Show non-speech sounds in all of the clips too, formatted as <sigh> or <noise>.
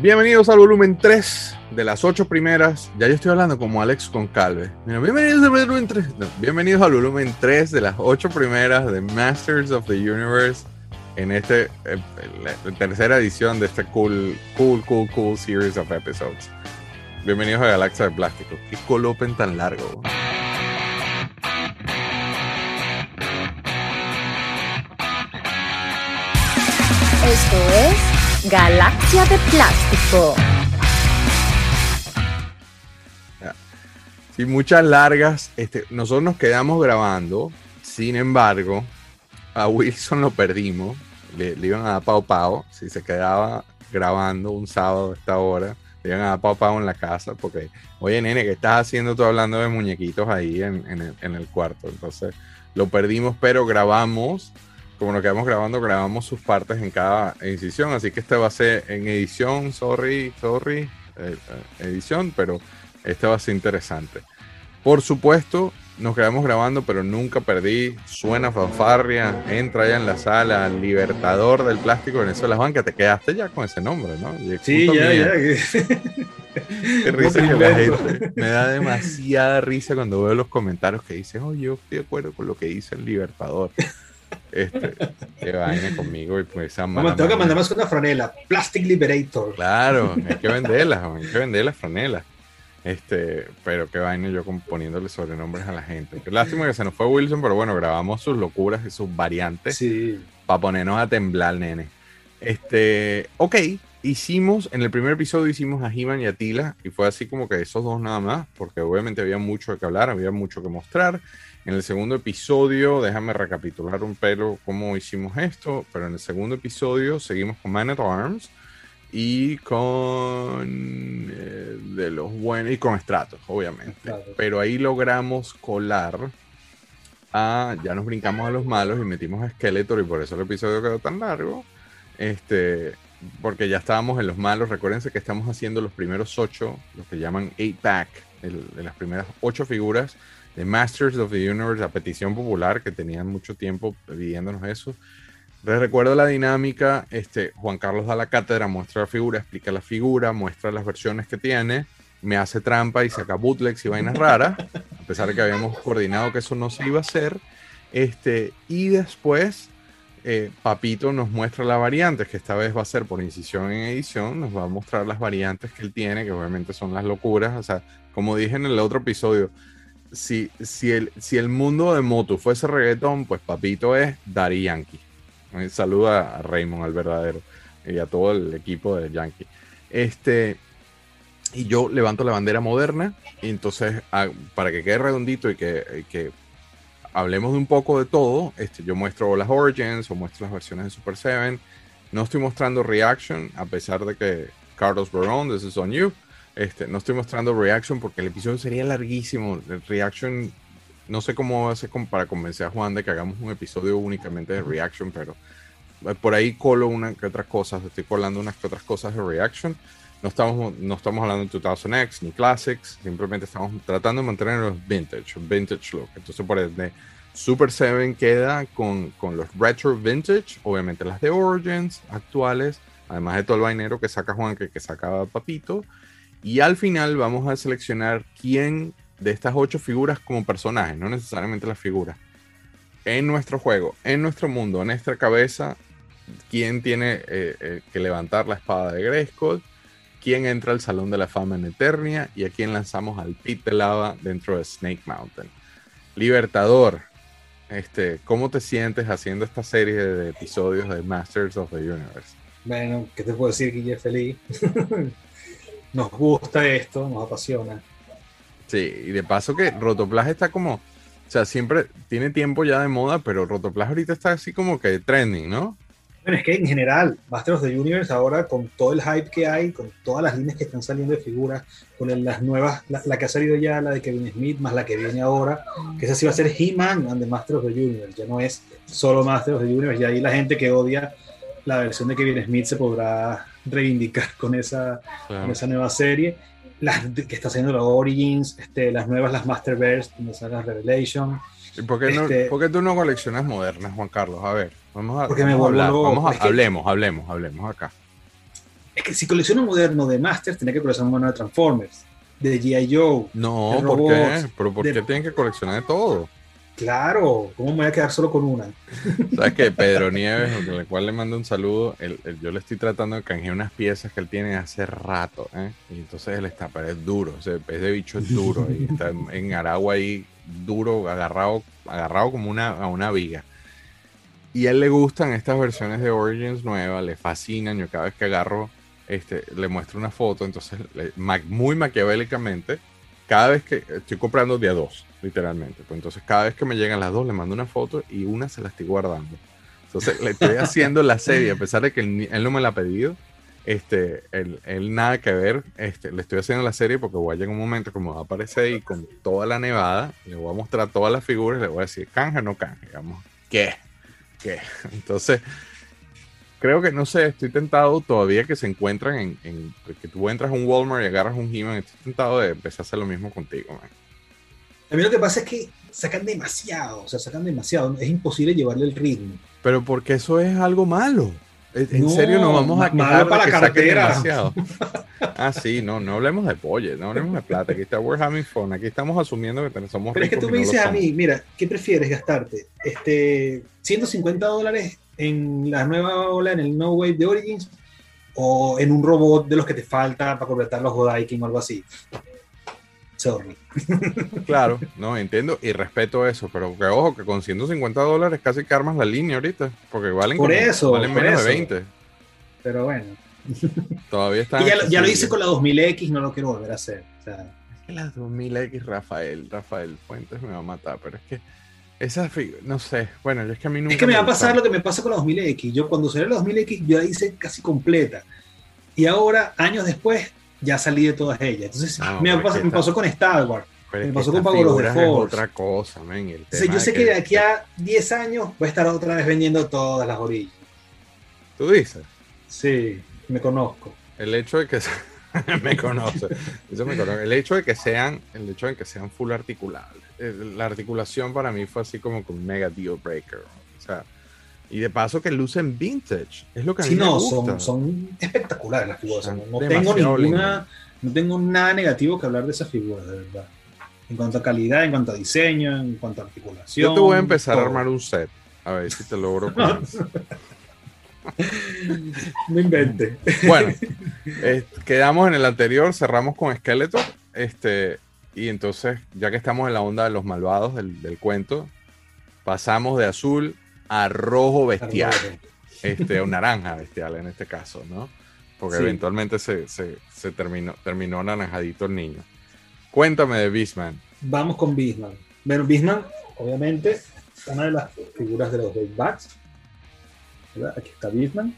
Bienvenidos al volumen 3 de las 8 primeras. Ya yo estoy hablando como Alex con Calve. Mira, bienvenidos al volumen 3. no, bienvenidos al volumen 3 de las 8 primeras de Masters of the Universe en este eh, la tercera edición de este cool, cool, cool, cool series of episodes. Bienvenidos a Galaxia de Plástico. Qué colopen tan largo. Esto es Galaxia de Plástico. Sí, muchas largas. Este, nosotros nos quedamos grabando. Sin embargo, a Wilson lo perdimos. Le, iban a dar pao pao. Si se quedaba grabando un sábado a esta hora, le iban a dar pao pao en la casa. Porque, oye, nene, ¿qué estás haciendo tú hablando de muñequitos ahí en el cuarto? Entonces, lo perdimos, pero grabamos. Como nos quedamos grabando, grabamos sus partes en cada edición. Así que este va a ser en edición, sorry, sorry, eh, eh, edición, pero este va a ser interesante. Por supuesto, nos quedamos grabando, pero nunca perdí. Suena fanfarria, entra allá en la sala, Libertador del Plástico Venezuela Banca. Te quedaste ya con ese nombre, ¿no? Y Sí, ya, mía. ya. Qué risa que la gente. Me da demasiada risa cuando veo los comentarios que dicen, oh, yo estoy de acuerdo con lo que dice el Libertador. Este, que vaina conmigo y pues esa mala tengo que mandar más una franela. Plastic Liberator. Claro, <laughs> hay que venderlas, hay que vender las franelas. Este, pero qué vaina yo poniéndole sobrenombres a la gente. Lástima que se nos fue Wilson, pero bueno, grabamos sus locuras y sus variantes Sí. para ponernos a temblar, nene. Este, ok, hicimos, en el primer episodio hicimos a He-Man y a Tila, y fue así como que esos dos nada más, porque obviamente había mucho que hablar, había mucho que mostrar. En el segundo episodio, déjame recapitular un pelo cómo hicimos esto, pero en el segundo episodio seguimos con Man at Arms y con eh, de los buenos y con Stratos, obviamente. Pero ahí logramos colar a, ya nos brincamos a los malos y metimos a Skeletor y por eso el episodio quedó tan largo. Este, porque ya estábamos en los malos. Recuérdense que estamos haciendo los primeros ocho, los que llaman 8-pack, de las primeras ocho figuras de Masters of the Universe a petición popular, que tenían mucho tiempo pidiéndonos eso. Les recuerdo la dinámica, este, Juan Carlos da la cátedra, muestra la figura, explica la figura, muestra las versiones que tiene, me hace trampa y saca bootlegs y vainas raras, a pesar de que habíamos coordinado que eso no se iba a hacer. Este, y después eh, Papito nos muestra las variantes, que esta vez va a ser por incisión en edición, nos va a mostrar las variantes que él tiene, que obviamente son las locuras, o sea, como dije en el otro episodio, si, el, mundo de Motu fuese reggaetón, pues Papito es Daddy Yankee. Saluda a Raymond, al verdadero, y a todo el equipo de Yankee. Este, y yo levanto la bandera moderna, y entonces, ah, para que quede redondito y que, y que hablemos de un poco de todo, este, yo muestro las Origins o muestro las versiones de Super 7. No estoy mostrando Reaction, a pesar de que Carlos Barón, This is on you. Este, no estoy mostrando Reaction porque el episodio sería larguísimo. El Reaction, no sé cómo hacer para convencer a Juan de que hagamos un episodio únicamente de Reaction, pero por ahí colo una que otras cosas, estoy colando unas que otras cosas de Reaction. No estamos, no estamos hablando de 2000X ni Classics, simplemente estamos tratando de mantener los vintage, vintage look. Entonces, por ende, Super 7 queda con, con los retro vintage, obviamente las de Origins actuales, además de todo el vainero que saca Juan, que, que saca Papito. Y al final vamos a seleccionar quién de estas ocho figuras como personajes, no necesariamente las figuras. En nuestro juego, en nuestro mundo, en nuestra cabeza, quién tiene eh, eh, que levantar la espada de Grayskull, quién entra al Salón de la Fama en Eternia y a quién lanzamos al pit de lava dentro de Snake Mountain. Libertador, este, ¿cómo te sientes haciendo esta serie de episodios de Masters of the Universe? Bueno, ¿qué te puedo decir, Guille? Feliz. <laughs> nos gusta esto, nos apasiona. Sí, y de paso que Rotoplas está como, o sea, siempre tiene tiempo ya de moda, pero Rotoplas ahorita está así como que trending, ¿no? Bueno, es que en general, Masters of the Universe ahora, con todo el hype que hay, con todas las líneas que están saliendo de figuras, con las nuevas, la, la que ha salido ya, la de Kevin Smith, más la que viene ahora, que esa sí va a ser He-Man and the Masters of the Universe, ya no es solo Masters of the Universe, y ahí la gente que odia la versión de Kevin Smith se podrá reivindicar con esa, con esa nueva serie. Las que está haciendo la Origins, este, las nuevas, las Masterverse, donde sale la Revelation. ¿Y por qué, no- Este- por qué tú no coleccionas modernas, Juan Carlos? A ver, vamos a, Porque me vamos hablar, vamos a- hablemos, hablemos, hablemos acá. Es que si colecciona un moderno de Masters, tiene que coleccionar moderno de Transformers, de G.I. Joe. No, de ¿por qué? robots, ¿Pero por de- qué tienen que coleccionar de todo? Claro, ¿cómo me voy a quedar solo con una? ¿Sabes que Pedro Nieves, al cual le mando un saludo, él- él- yo le estoy tratando de canjear unas piezas que él tiene hace rato, ¿eh? Y entonces él está, pero es duro, ese pez de bicho es duro, y está en, Aragua ahí, duro, agarrado, agarrado como una, a una viga. Y a él le gustan estas versiones de Origins nuevas, le fascinan, yo cada vez que agarro, este, le muestro una foto, entonces muy maquiavélicamente, cada vez que estoy comprando de a dos, literalmente. Pues entonces, cada vez que me llegan las dos, le mando una foto y una se la estoy guardando. Entonces, le estoy haciendo la serie, a pesar de que él, él no me la ha pedido. Este, él, él nada que ver, este, le estoy haciendo la serie porque voy a llegar un momento como va a aparecer ahí con toda la nevada, le voy a mostrar todas las figuras y le voy a decir, canje o no canje, digamos, ¿qué? ¿Qué? Entonces, creo que, no sé, estoy tentado todavía que se encuentran en, en- que tú entras a un Walmart y agarras un He-Man, estoy tentado de empezar a hacer lo mismo contigo, man. A mí lo que pasa es que sacan demasiado, o sea, sacan demasiado. Es imposible llevarle el ritmo. Pero porque eso es algo malo. En No, serio, nos vamos a de para que la saquen cartera. demasiado. <laughs> Ah, sí, no, no hablemos de pollo, no hablemos de plata. Aquí está We're Having Fun. Aquí estamos asumiendo que somos Pero es que tú me no dices a mí, mira, ¿qué prefieres gastarte? Este, 150 dólares en la nueva ola, en el No Wave de Origins, o en un robot de los que te falta para completar los Godaikin o algo así. Sorry. <laughs> Claro, no, entiendo y respeto eso, pero que ojo, que con 150 dólares casi que armas la línea ahorita, porque valen, Por como- eso, valen por menos eso. de 20. Pero bueno. <laughs> Todavía están. Y ya, lo- ya lo hice con la 2000X, no lo quiero volver a hacer. O sea, Es que las 2000X, Rafael, Rafael Fuentes me va a matar, pero es que esa no sé, bueno, es que a mí nunca es que me va a pasar lo que me pasa con la 2000X. Yo cuando salió la 2000X, yo la hice casi completa. Y ahora, años después, ya salí de todas ellas. Entonces, No, me, pasó, que me con Star Wars. Me pasó que con of the figuras es Force. otra cosa, men. el O sea, tema yo de sé que de aquí a 10 años voy a estar otra vez vendiendo todas las orillas. Tú dices, Sí, me conozco. el hecho de que <laughs> me conoce, eso me conoce. el hecho de que sean, el hecho de que sean full articulables, eh, la articulación para mí fue así como con mega deal breaker, o sea, y de paso que lucen vintage, es lo que a mí Sí, me no, gusta. son, son espectaculares las figuras. Son No, tengo ninguna, no tengo nada negativo que hablar de esas figuras, de verdad. En cuanto a calidad, en cuanto a diseño, en cuanto a articulación. Yo te voy a empezar a armar un set, a ver si te logro. <laughs> <laughs> No invente. Bueno, eh, quedamos en el anterior, cerramos con Skeletor. Este, y entonces, ya que estamos en la onda de los malvados del, del cuento, pasamos de azul a rojo bestial. Este, o naranja bestial en este caso, ¿no? Porque Sí. eventualmente se, se- se terminó, terminó naranjadito el niño. Cuéntame de Beastman. Vamos con Bisman. Bueno, Bisman, obviamente, una de las figuras de los Backs. Aquí está Bisman.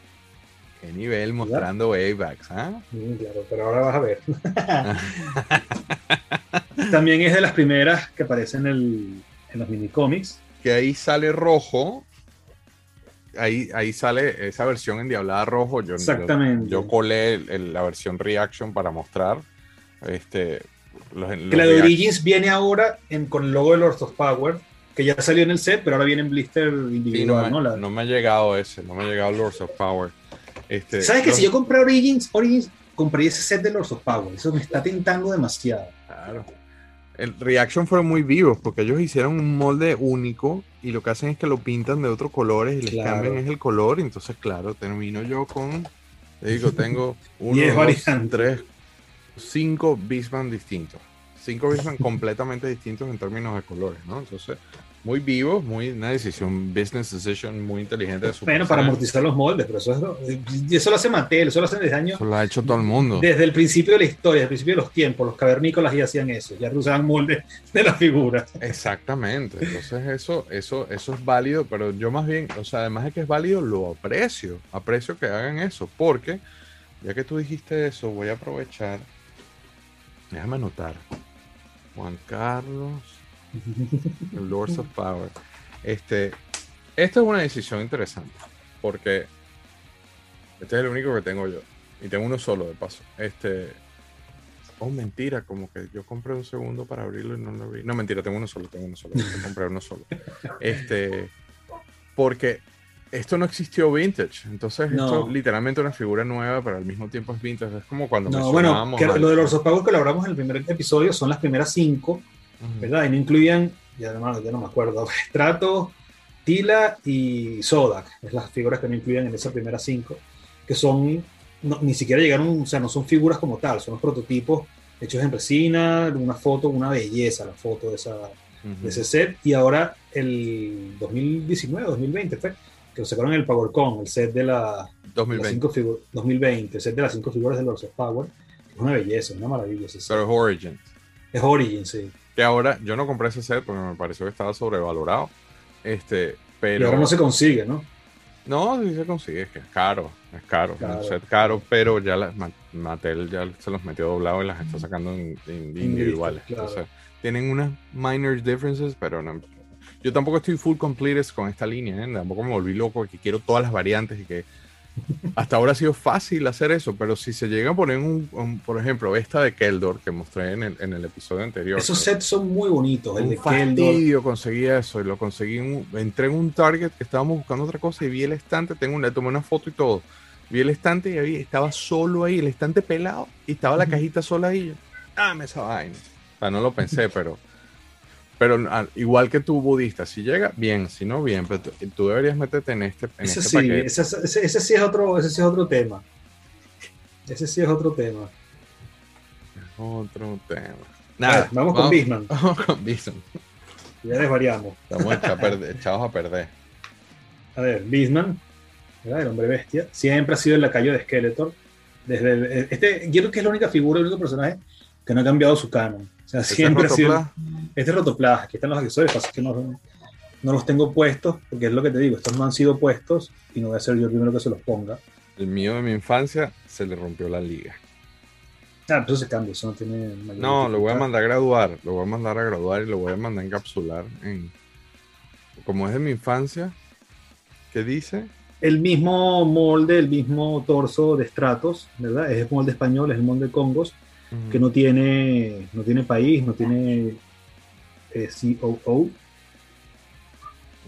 Qué nivel mostrando A-Backs, ¿ah? Mm, Claro, pero ahora vas a ver. <laughs> También es de las primeras que aparecen en, el- en los minicómics. que ahí sale rojo. Ahí, ahí sale esa versión endiablada rojo. Yo, yo- Exactamente. Yo, colé el- el- la versión Reaction para mostrar. Este, los, los Que la de Origins viene ahora en- con el logo de Lords of Power, que ya salió en el set, pero ahora viene en blister Sí, no, individual, me, ¿no? La- no me ha llegado ese, no me ha llegado Lords of Power. Este, ¿Sabes que los- si yo compré Origins, Origins, compré ese set de Lords of Power? Eso me está tentando demasiado. Claro. El Reaction fueron muy vivos porque ellos hicieron un molde único y lo que hacen es que lo pintan de otros colores y les Claro. cambian es el color. y Entonces, claro, termino yo con, te digo, tengo <laughs> uno, dos, variantes. tres, cinco Beastman distintos. Cinco Beastman completamente distintos en términos de colores, ¿no? Entonces, muy vivos, muy una decisión, business decision muy inteligente de su Bueno, para amortizar los moldes, pero eso, es lo- eso lo hace Mattel, eso lo hacen desde años. Eso lo ha hecho todo el mundo. Desde el principio de la historia, desde el principio de los tiempos, los cavernícolas ya hacían eso, ya usaban moldes de las figuras. Exactamente, entonces eso, eso, eso es válido, pero yo más bien, o sea, además de que es válido, lo aprecio, aprecio que hagan eso, porque ya que tú dijiste eso, voy a aprovechar, déjame anotar, Juan Carlos, <laughs> Lords of Power, este, esta es una decisión interesante, porque este es el único que tengo yo, y tengo uno solo de paso, este, Oh, mentira, como que yo compré un segundo para abrirlo y no lo abrí. No, mentira, tengo uno solo, tengo uno solo. compré uno solo. Este, porque esto no existió vintage. Entonces, No. esto literalmente una figura nueva, pero al mismo tiempo es vintage. Es como cuando No, bueno, que lo de los Power que lo hablamos en el primer episodio son las primeras cinco, ¿verdad? Y no incluían, ya no, ya no me acuerdo, <laughs> Strato, Tila y Sodak, es las figuras que no incluían en esas primeras cinco, que son, no- ni siquiera llegaron, o sea, no son figuras como tal, son los prototipos hechos en resina, una foto, una belleza la foto de, esa, Ujú. de ese set, y ahora el 2019, 2020 fue, que lo sacaron en el PowerCon, el set de la, las 2020. cinco figu- 2020, el set de las cinco figuras de Lords of Power, es una belleza, una maravilla ese set. Pero es Origin. Es Origin, sí. Que ahora, yo no compré ese set porque me pareció que estaba sobrevalorado. Este, pero. y ahora no se consigue, ¿no? No, sí se consigue, es que es caro, es caro, es Claro. un set caro, pero ya la, Ma- Mattel ya se los metió doblado y las está sacando en, en individuales. claro. Entonces, tienen unas minor differences, pero no. Yo tampoco estoy full completist con esta línea, ¿eh? tampoco me volví loco que quiero todas las variantes y que hasta ahora ha sido fácil hacer eso, pero si se llega a poner un, un- por ejemplo, esta de Keldor que mostré en el, en el episodio anterior. Esos que- sets son muy bonitos. El un de Keldor. fastidio conseguí eso y lo conseguí en un- entré en un Target que estábamos buscando otra cosa y vi el estante tengo una, tomé una foto y todo vi el estante y ahí estaba solo ahí el estante pelado y estaba la cajita sola ahí dame esa vaina o sea no lo pensé pero pero ah, igual que tu budista si llega bien si no bien pero tú, tú deberías meterte en este en Ese este sí, paquete ese, ese- ese sí es otro, ese sí es otro tema. Ese sí es otro tema. otro tema nada ver, vamos con Bisman. <laughs> vamos con Bisman Ya desvariamos. estamos echa- a <laughs> perder- echados a perder A ver, Bisman, ¿verdad? el hombre bestia, siempre ha sido el lacayo de Skeletor. Desde el- este, quiero que es la única figura, el único personaje que no ha cambiado su canon. O sea, Este es siempre ha sido. Este es Rotoplas, aquí están los accesorios, pasa que no, no los tengo puestos, porque es lo que te digo, estos no han sido puestos y no voy a ser yo el primero que se los ponga. el mío de mi infancia se le rompió la liga Ah, pero eso se cambia, eso no tiene mayor No, lo voy a mandar a graduar, lo voy a mandar a graduar y lo voy a mandar a encapsular en como es de mi infancia, ¿qué dice? El mismo molde, el mismo torso de Stratos, ¿verdad? Es el molde español, es el molde Congos, que no tiene, no tiene país, no tiene eh, COO.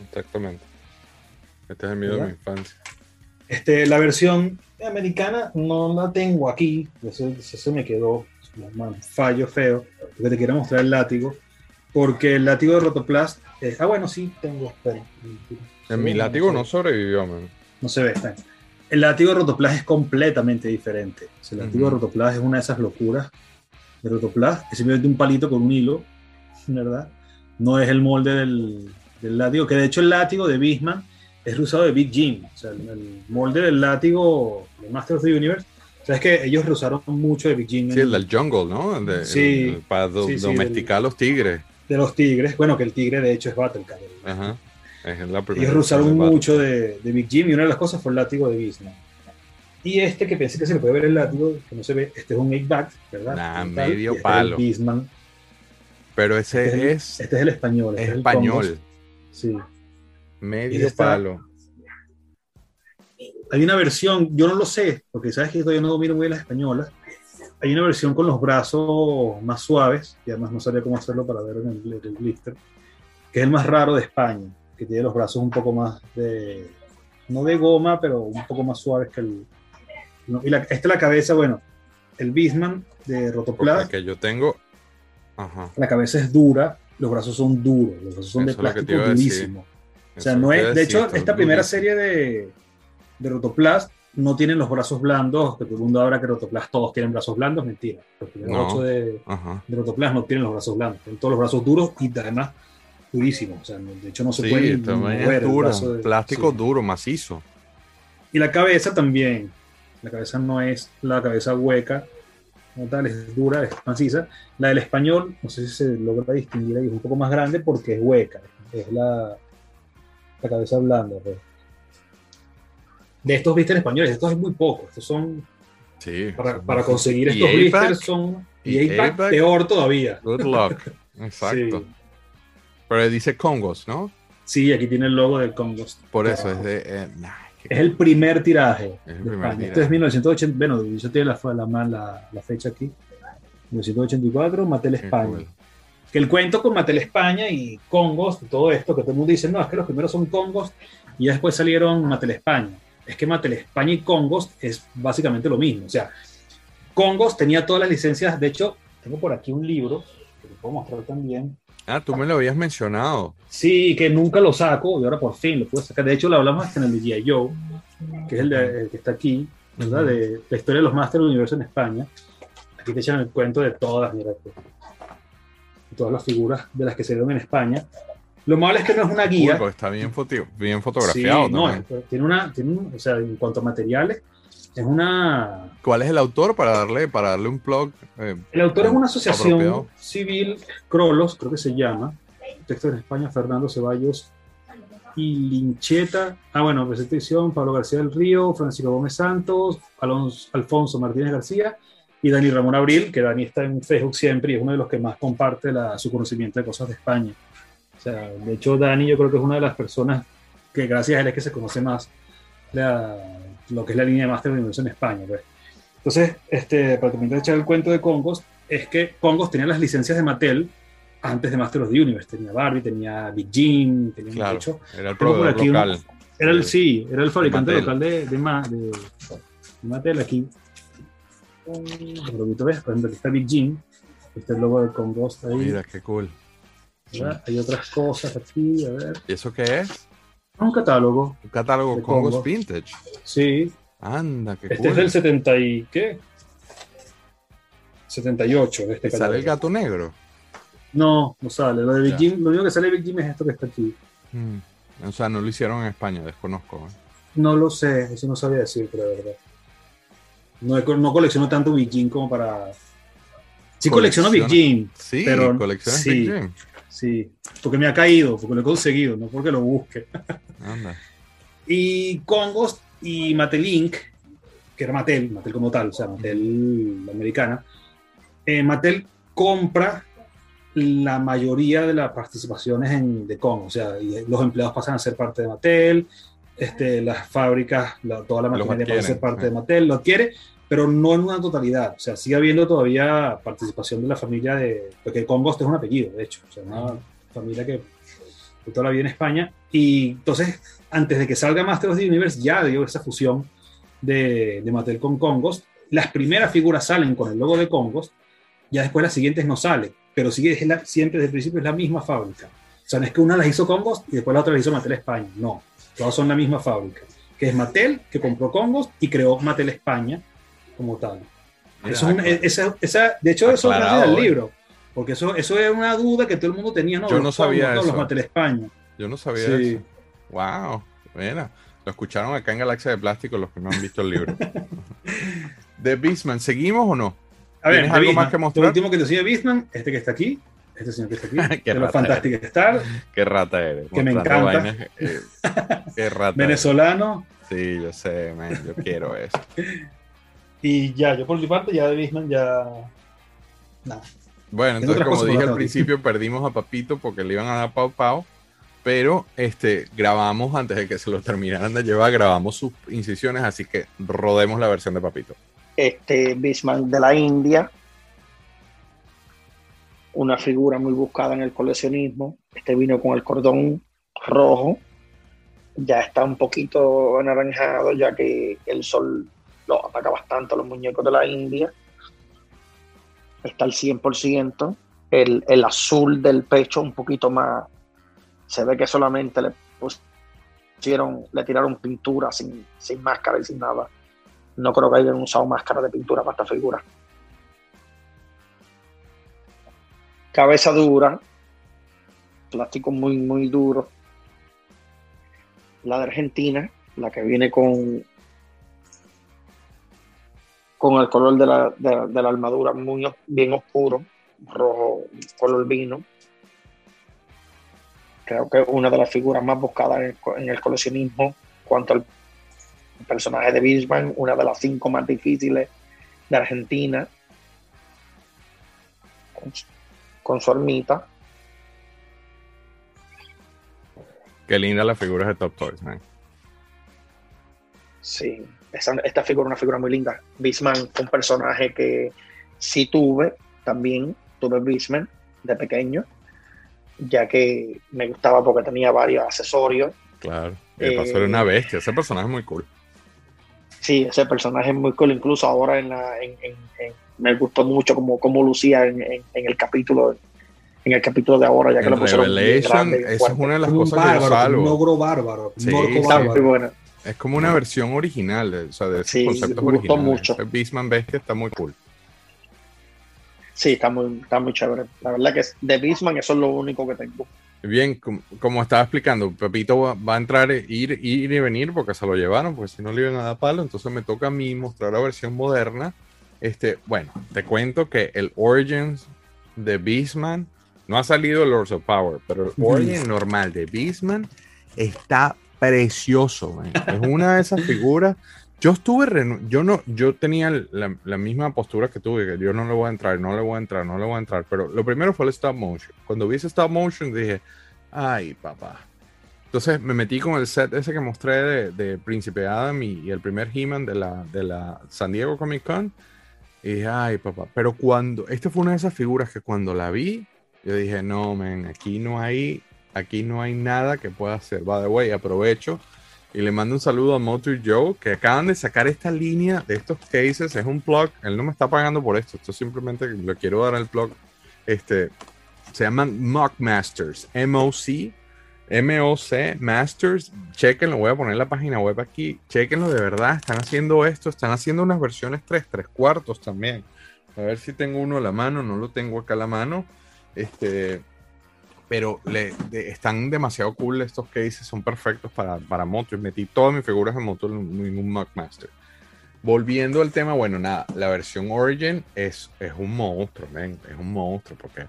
Exactamente. Este es el mío de mi infancia. Este, la versión americana no la tengo aquí, eso, eso se me quedó un fallo feo, porque te quiero mostrar el látigo, porque el látigo de Rotoplast, es- ah bueno, sí, tengo, espera. En mi látigo no ve. sobrevivió, man. No se ve, está. El látigo de Rotoplast es completamente diferente. O sea, el látigo Ujú. de Rotoplast es una de esas locuras de Rotoplast, es simplemente un palito con un hilo, <laughs> ¿verdad? No es el molde del, del látigo, que de hecho el látigo de Bisman es el usado de Big Jim. O sea, el, el molde del látigo de Master of the Universe. O sea, es que ellos reusaron mucho de Big Jim Sí, el del jungle, ¿no? De- Sí, el- para do- sí, sí, domesticar a los tigres. de los tigres. Bueno, que el tigre de hecho es Battlecat. Ajá. Es la. Ellos de mucho de, de Big Jim y una de las cosas fue el látigo de Bisman. Y este que pensé que se le puede ver el látigo, que no se ve, este es un 8-back, ¿verdad? Nah, medio este palo. Es el. Pero ese Este es el- es, Este es el español. este es el español. Congos. Sí. Medio palo. Hay una versión, yo no lo sé, porque sabes que todavía no domino muy bien las españolas. Hay una versión con los brazos más suaves, y además no sabía cómo hacerlo para ver en el, en el blister, que es el más raro de España, que tiene los brazos un poco más de, no de goma, pero un poco más suaves que el... no, y la, esta es la cabeza, bueno, el Bisman de Rotoplas, que yo tengo. Ajá. la cabeza es dura, los brazos son duros, los brazos son de Eso plástico durísimo. O sea, no es, de hecho, esta primera serie de, de Rotoplast no tienen los brazos blandos, que todo el mundo habla que Rotoplast todos tienen brazos blandos, mentira. Los primeros No. ocho de, de Rotoplast no tienen los brazos blandos, tienen todos los brazos duros y además durísimos. O sea, de hecho no se Sí, puede mover de- Plástico sí. duro, macizo. Y la cabeza también. La cabeza no es la cabeza hueca, tal, es dura, es maciza. La del español, no sé si se logra distinguir ahí, es un poco más grande porque es hueca, es la, la cabeza blanda. pues. De estos blisters españoles, estos hay muy pocos, estos son, Sí. para, para conseguir estos blisters son, y y APAC APAC. peor todavía. Good luck. <laughs> Exacto. Sí. Pero dice Congos, ¿no? Sí, aquí tiene el logo del Congos. Por eso es de. eh, nah, que- Es el primer tiraje. Es el primer tiraje. Este es 1980. Bueno, yo tiene la, la, la, la fecha aquí. 1984, Mattel qué España. Que el cuento con Mattel España y Congos, todo esto, que todo el mundo dice, no, es que los primeros son Congos y ya después salieron Mattel España. Es que Mattel España y Congos es básicamente lo mismo. O sea, Congos tenía todas las licencias. De hecho, tengo por aquí un libro que te puedo mostrar también. Ah, tú me lo habías mencionado. Sí, que nunca lo saco y ahora por fin lo puedo sacar. De hecho, lo hablamos hasta en el G.I. Joe, que es el, de- el que está aquí, ¿verdad? De la historia de los Masters del Universo en España. Aquí te echan el cuento de todas, mira, todas las figuras de las que se dieron en España. Lo malo es que no es una Uy, guía. pues está bien, foti- bien fotografiado Sí, no, tiene una, tiene un- o sea, en cuanto a materiales, es una. ¿Cuál es el autor para darle, para darle un plug? eh, El autor es una asociación apropiado? civil, Crolos, creo que se llama. Texto en España, Fernando Ceballos y Lincheta. Ah, bueno, presentación, Pablo García del Río, Francisco Gómez Santos, Alonso, Alfonso Martínez García y Dani Ramón Abril, que Dani está en Facebook siempre y es uno de los que más comparte la- su conocimiento de cosas de España. O sea, de hecho, Dani yo creo que es una de las personas que gracias a él es que se conoce más la- lo que es la línea de Master Universo en España. Pues. Entonces, este, para terminar de echar el cuento de Congos, es que Congos tenía las licencias de Mattel antes de Master of the Universe. Tenía Barbie, tenía Big Jim, tenía Claro, de hecho, era el proveedor aquí un- local. era el, sí, era el fabricante Mattel. local de, de, de- de Mattel aquí. Pero tú ves, por ejemplo, aquí está Big Jim, está el logo de Congos ahí. Mira, qué cool. ¿verdad? Hay otras cosas aquí, a ver. ¿Y eso qué es? Un catálogo, Un catálogo De Congos Congo. Vintage. sí. Anda, qué Este cool. es del 70 y... ¿qué? 78, este ¿Y ¿Sale catálogo. el gato negro? No, no sale. Lo de Big. Jim, lo único que sale de Big Jim es esto que está aquí. Mm. O sea, no lo hicieron en España, desconozco. ¿eh? No lo sé, eso no sabía decir, pero de verdad. No, no colecciono tanto Big Jim como para. Sí colecciono Big. Jim, Sí, Pero- sí. Big Jim. Sí. Porque me ha caído, porque lo he conseguido, no porque lo busque. Anda. <laughs> Y Congos y Mattel Inc., que era Mattel, Mattel como tal, o sea, Mattel la americana, eh, Mattel compra la mayoría de las participaciones en, de Congo, o sea, y los empleados pasan a ser parte de Mattel, este, las fábricas, la- toda la maquinaria pasa a ser parte de Mattel, lo adquiere, pero no en una totalidad, o sea, sigue habiendo todavía participación de la familia de, porque Congos es un apellido, de hecho, o sea, una familia que, que toda la vida en España, y entonces antes de que salga Master of the Universe, ya dio esa fusión de, de Mattel con Congos. Las primeras figuras salen con el logo de Congos, ya después las siguientes no salen, pero sigue es la- siempre desde el principio es la misma fábrica. O sea, no es que una las hizo Congos y después la otra las hizo Mattel España. No, todas son la misma fábrica, que es Mattel, que compró Congos y creó Mattel España como tal. Mira, Eso es una- acá- esa, esa- de hecho, eso es eh. libro, porque eso, eso era una duda que todo el mundo tenía. No, Yo no sabía eso. Los Mattel España. Yo no sabía Sí. eso. Wow, mira. Lo escucharon acá en Galaxia de Plástico los que no han visto el libro. <laughs> de Beastman, ¿seguimos o no? A ver, ¿Tienes algo Beastman. más que mostrar? último que te decía Beastman, este que está aquí, este señor que está aquí, <laughs> Qué de los rata Fantastic Star, <laughs> Qué rata eres. Que me encanta. vainas, eh, qué rata. eres. venezolano, Sí, yo sé, man, yo quiero eso. Y ya, yo por mi parte, ya de Beastman, ya. Nada. Bueno, entonces como dije al principio, perdimos a Papito porque le iban a dar pau pau. Pero este, grabamos antes de que se lo terminaran de llevar, grabamos sus incisiones, así que rodemos la versión de Papito. este Bismarck de la India, una figura muy buscada en el coleccionismo. Este vino con el cordón rojo, ya está un poquito anaranjado, ya que el sol lo ataca bastante a los muñecos de la India. Está al 100%. El, el azul del pecho un poquito más. Se ve que solamente le pusieron, le tiraron pintura sin, sin máscara y sin nada. No creo que hayan usado máscara de pintura para esta figura. Cabeza dura, plástico muy, muy duro. La de Argentina, la que viene con, con el color de la, de, de la armadura muy bien oscuro, rojo, color vino. Creo que es una de las figuras más buscadas en el, co- en el coleccionismo cuanto al personaje de Bismarck, una de las cinco más difíciles de Argentina, con, su- con su ermita. Qué linda las figuras de Top Toys, man. Sí, esa- esta figura es una figura muy linda. Bismarck, un personaje que sí tuve, también tuve Bismarck de pequeño, ya que me gustaba porque tenía varios accesorios Claro. De paso era una Eh, bestia. Ese personaje es muy cool. Sí, ese personaje es muy cool, incluso ahora en la, en, en- en- me gustó mucho como, como lucía en, en- en el capítulo, en el capítulo de ahora, ya que lo pusieron Revelation, esa es una de las un cosas que yo como un salvo. ogro bárbaro, un Sí, bárbaro. buena. Es como una versión original, o sea, de esos Sí, conceptos me gustó originales. mucho. Beastman Bestia está muy cool. Sí, está muy, está muy chévere. La verdad que es- de Beastman eso es lo único que tengo. Bien, com- como estaba explicando, Pepito va, va a entrar, e ir, ir y venir porque se lo llevaron, porque si no le iban a dar palo, entonces me toca a mí mostrar la versión moderna. Este, bueno, te cuento que el Origins de Beastman no ha salido el Lords of Power, pero el. Origin normal de Beastman está precioso, man. Es una de esas figuras. Yo estuve, yo no, yo tenía la, la misma postura que tuve, que yo no le voy a entrar, no le voy a entrar, no le voy a entrar, pero lo primero fue el stop motion. Cuando vi ese stop motion dije, ay, papá. Entonces me metí con el set ese que mostré de, de Príncipe Adam y, y el primer He-Man de la, de la San Diego Comic Con. Y dije, ay, papá. Pero cuando, esta fue una de esas figuras que cuando la vi, yo dije, no, men, aquí no hay, aquí no hay nada que pueda hacer. By the way, aprovecho y le mando un saludo a Motor Joe, que acaban de sacar esta línea de estos cases. Es un plug, él no me está pagando por esto, esto simplemente le quiero dar el plug. Este, se llaman Mock Masters, M-O-C, M-O-C Masters. Chequenlo, voy a poner la página web aquí. Chequenlo de verdad, están haciendo esto, están haciendo unas versiones 3, 3 cuartos también. A ver si tengo uno a la mano, no lo tengo acá a la mano. Este, pero le, están demasiado cool estos cases, son perfectos para, para metí todas mis figuras de moto en, en un. Volviendo al tema, bueno, nada, la versión Origin es, es un monstruo, men, es un monstruo, porque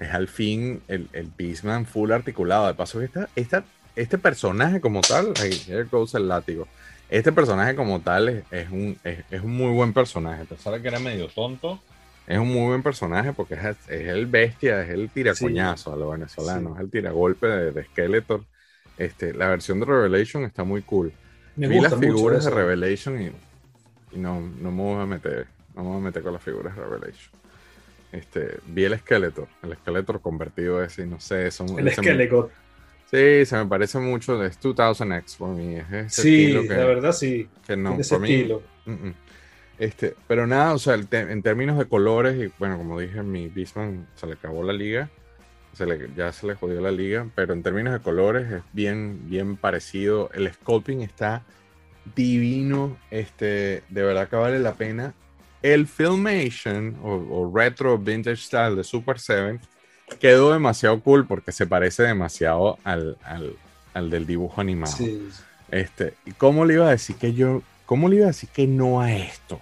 es al fin el, el Beastman full articulado. De paso, esta, esta, este personaje como tal, ahí, goes el látigo. Este personaje como tal es, es un, es, es un muy buen personaje. A pesar de que era medio tonto, es un muy buen personaje porque es, es el bestia, es el tiracoñazo a los venezolanos, Sí. es el tiragolpe de, de Skeletor. Este, la versión de Revelation está muy cool. Me Vi las figuras de eso. Revelation y, y no, no me voy a meter, no me voy a meter con las figuras de Revelation. Este, vi el Skeletor, el Skeletor convertido ese, no sé, son, El Skeletor. Sí, se me parece mucho, es 2000X por mí, es ese Sí, estilo que, la verdad sí. que no, ese por mí. Este, pero nada, o sea, en términos de colores, y bueno, como dije, mi Beastman se le acabó la liga, se le- ya se le jodió la liga, pero en términos de colores es bien, bien parecido. El sculpting está divino, este, de verdad que vale la pena. El Filmation o, o Retro Vintage Style de Super 7 quedó demasiado cool porque se parece demasiado al, al, al del dibujo animado. Sí. Este, ¿y cómo le iba a decir que yo, cómo le iba a decir que no a esto?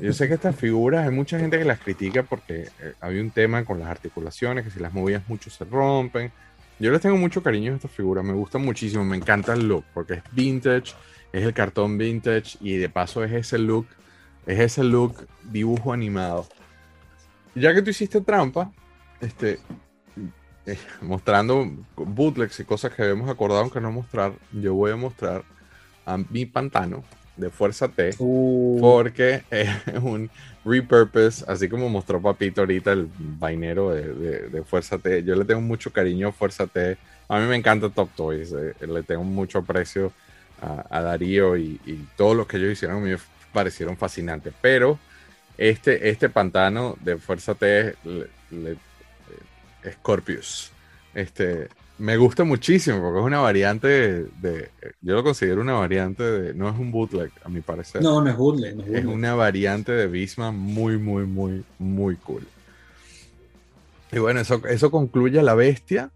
Yo sé que estas figuras hay mucha gente que las critica porque eh, había un tema con las articulaciones, que si las movías mucho se rompen. Yo les tengo mucho cariño a estas figuras, me gustan muchísimo, me encanta el look porque es vintage, es el cartón vintage y de paso es ese look, es ese look dibujo animado. Ya que tú hiciste trampa, este, eh, mostrando bootlegs y cosas que habíamos acordado que no mostrar, yo voy a mostrar a mi pantano de Fuerza T Uh, porque es <laughs> un repurpose, así como mostró Papito ahorita el vainero de, de- de Fuerza T. Yo le tengo mucho cariño a Fuerza T. A mí me encanta Top Toys, eh, le tengo mucho aprecio a, a Darío y, y todo lo que ellos hicieron a mí me parecieron fascinantes. Pero este, este pantano de Fuerza T, le- le- eh, Scorpius, este, me gusta muchísimo porque es una variante de, de- yo lo considero una variante de, no es un bootleg a mi parecer. no, no es bootleg, no es Es bootleg. una variante de Beastman muy, muy, muy, muy cool. Y bueno, eso, eso concluye la bestia.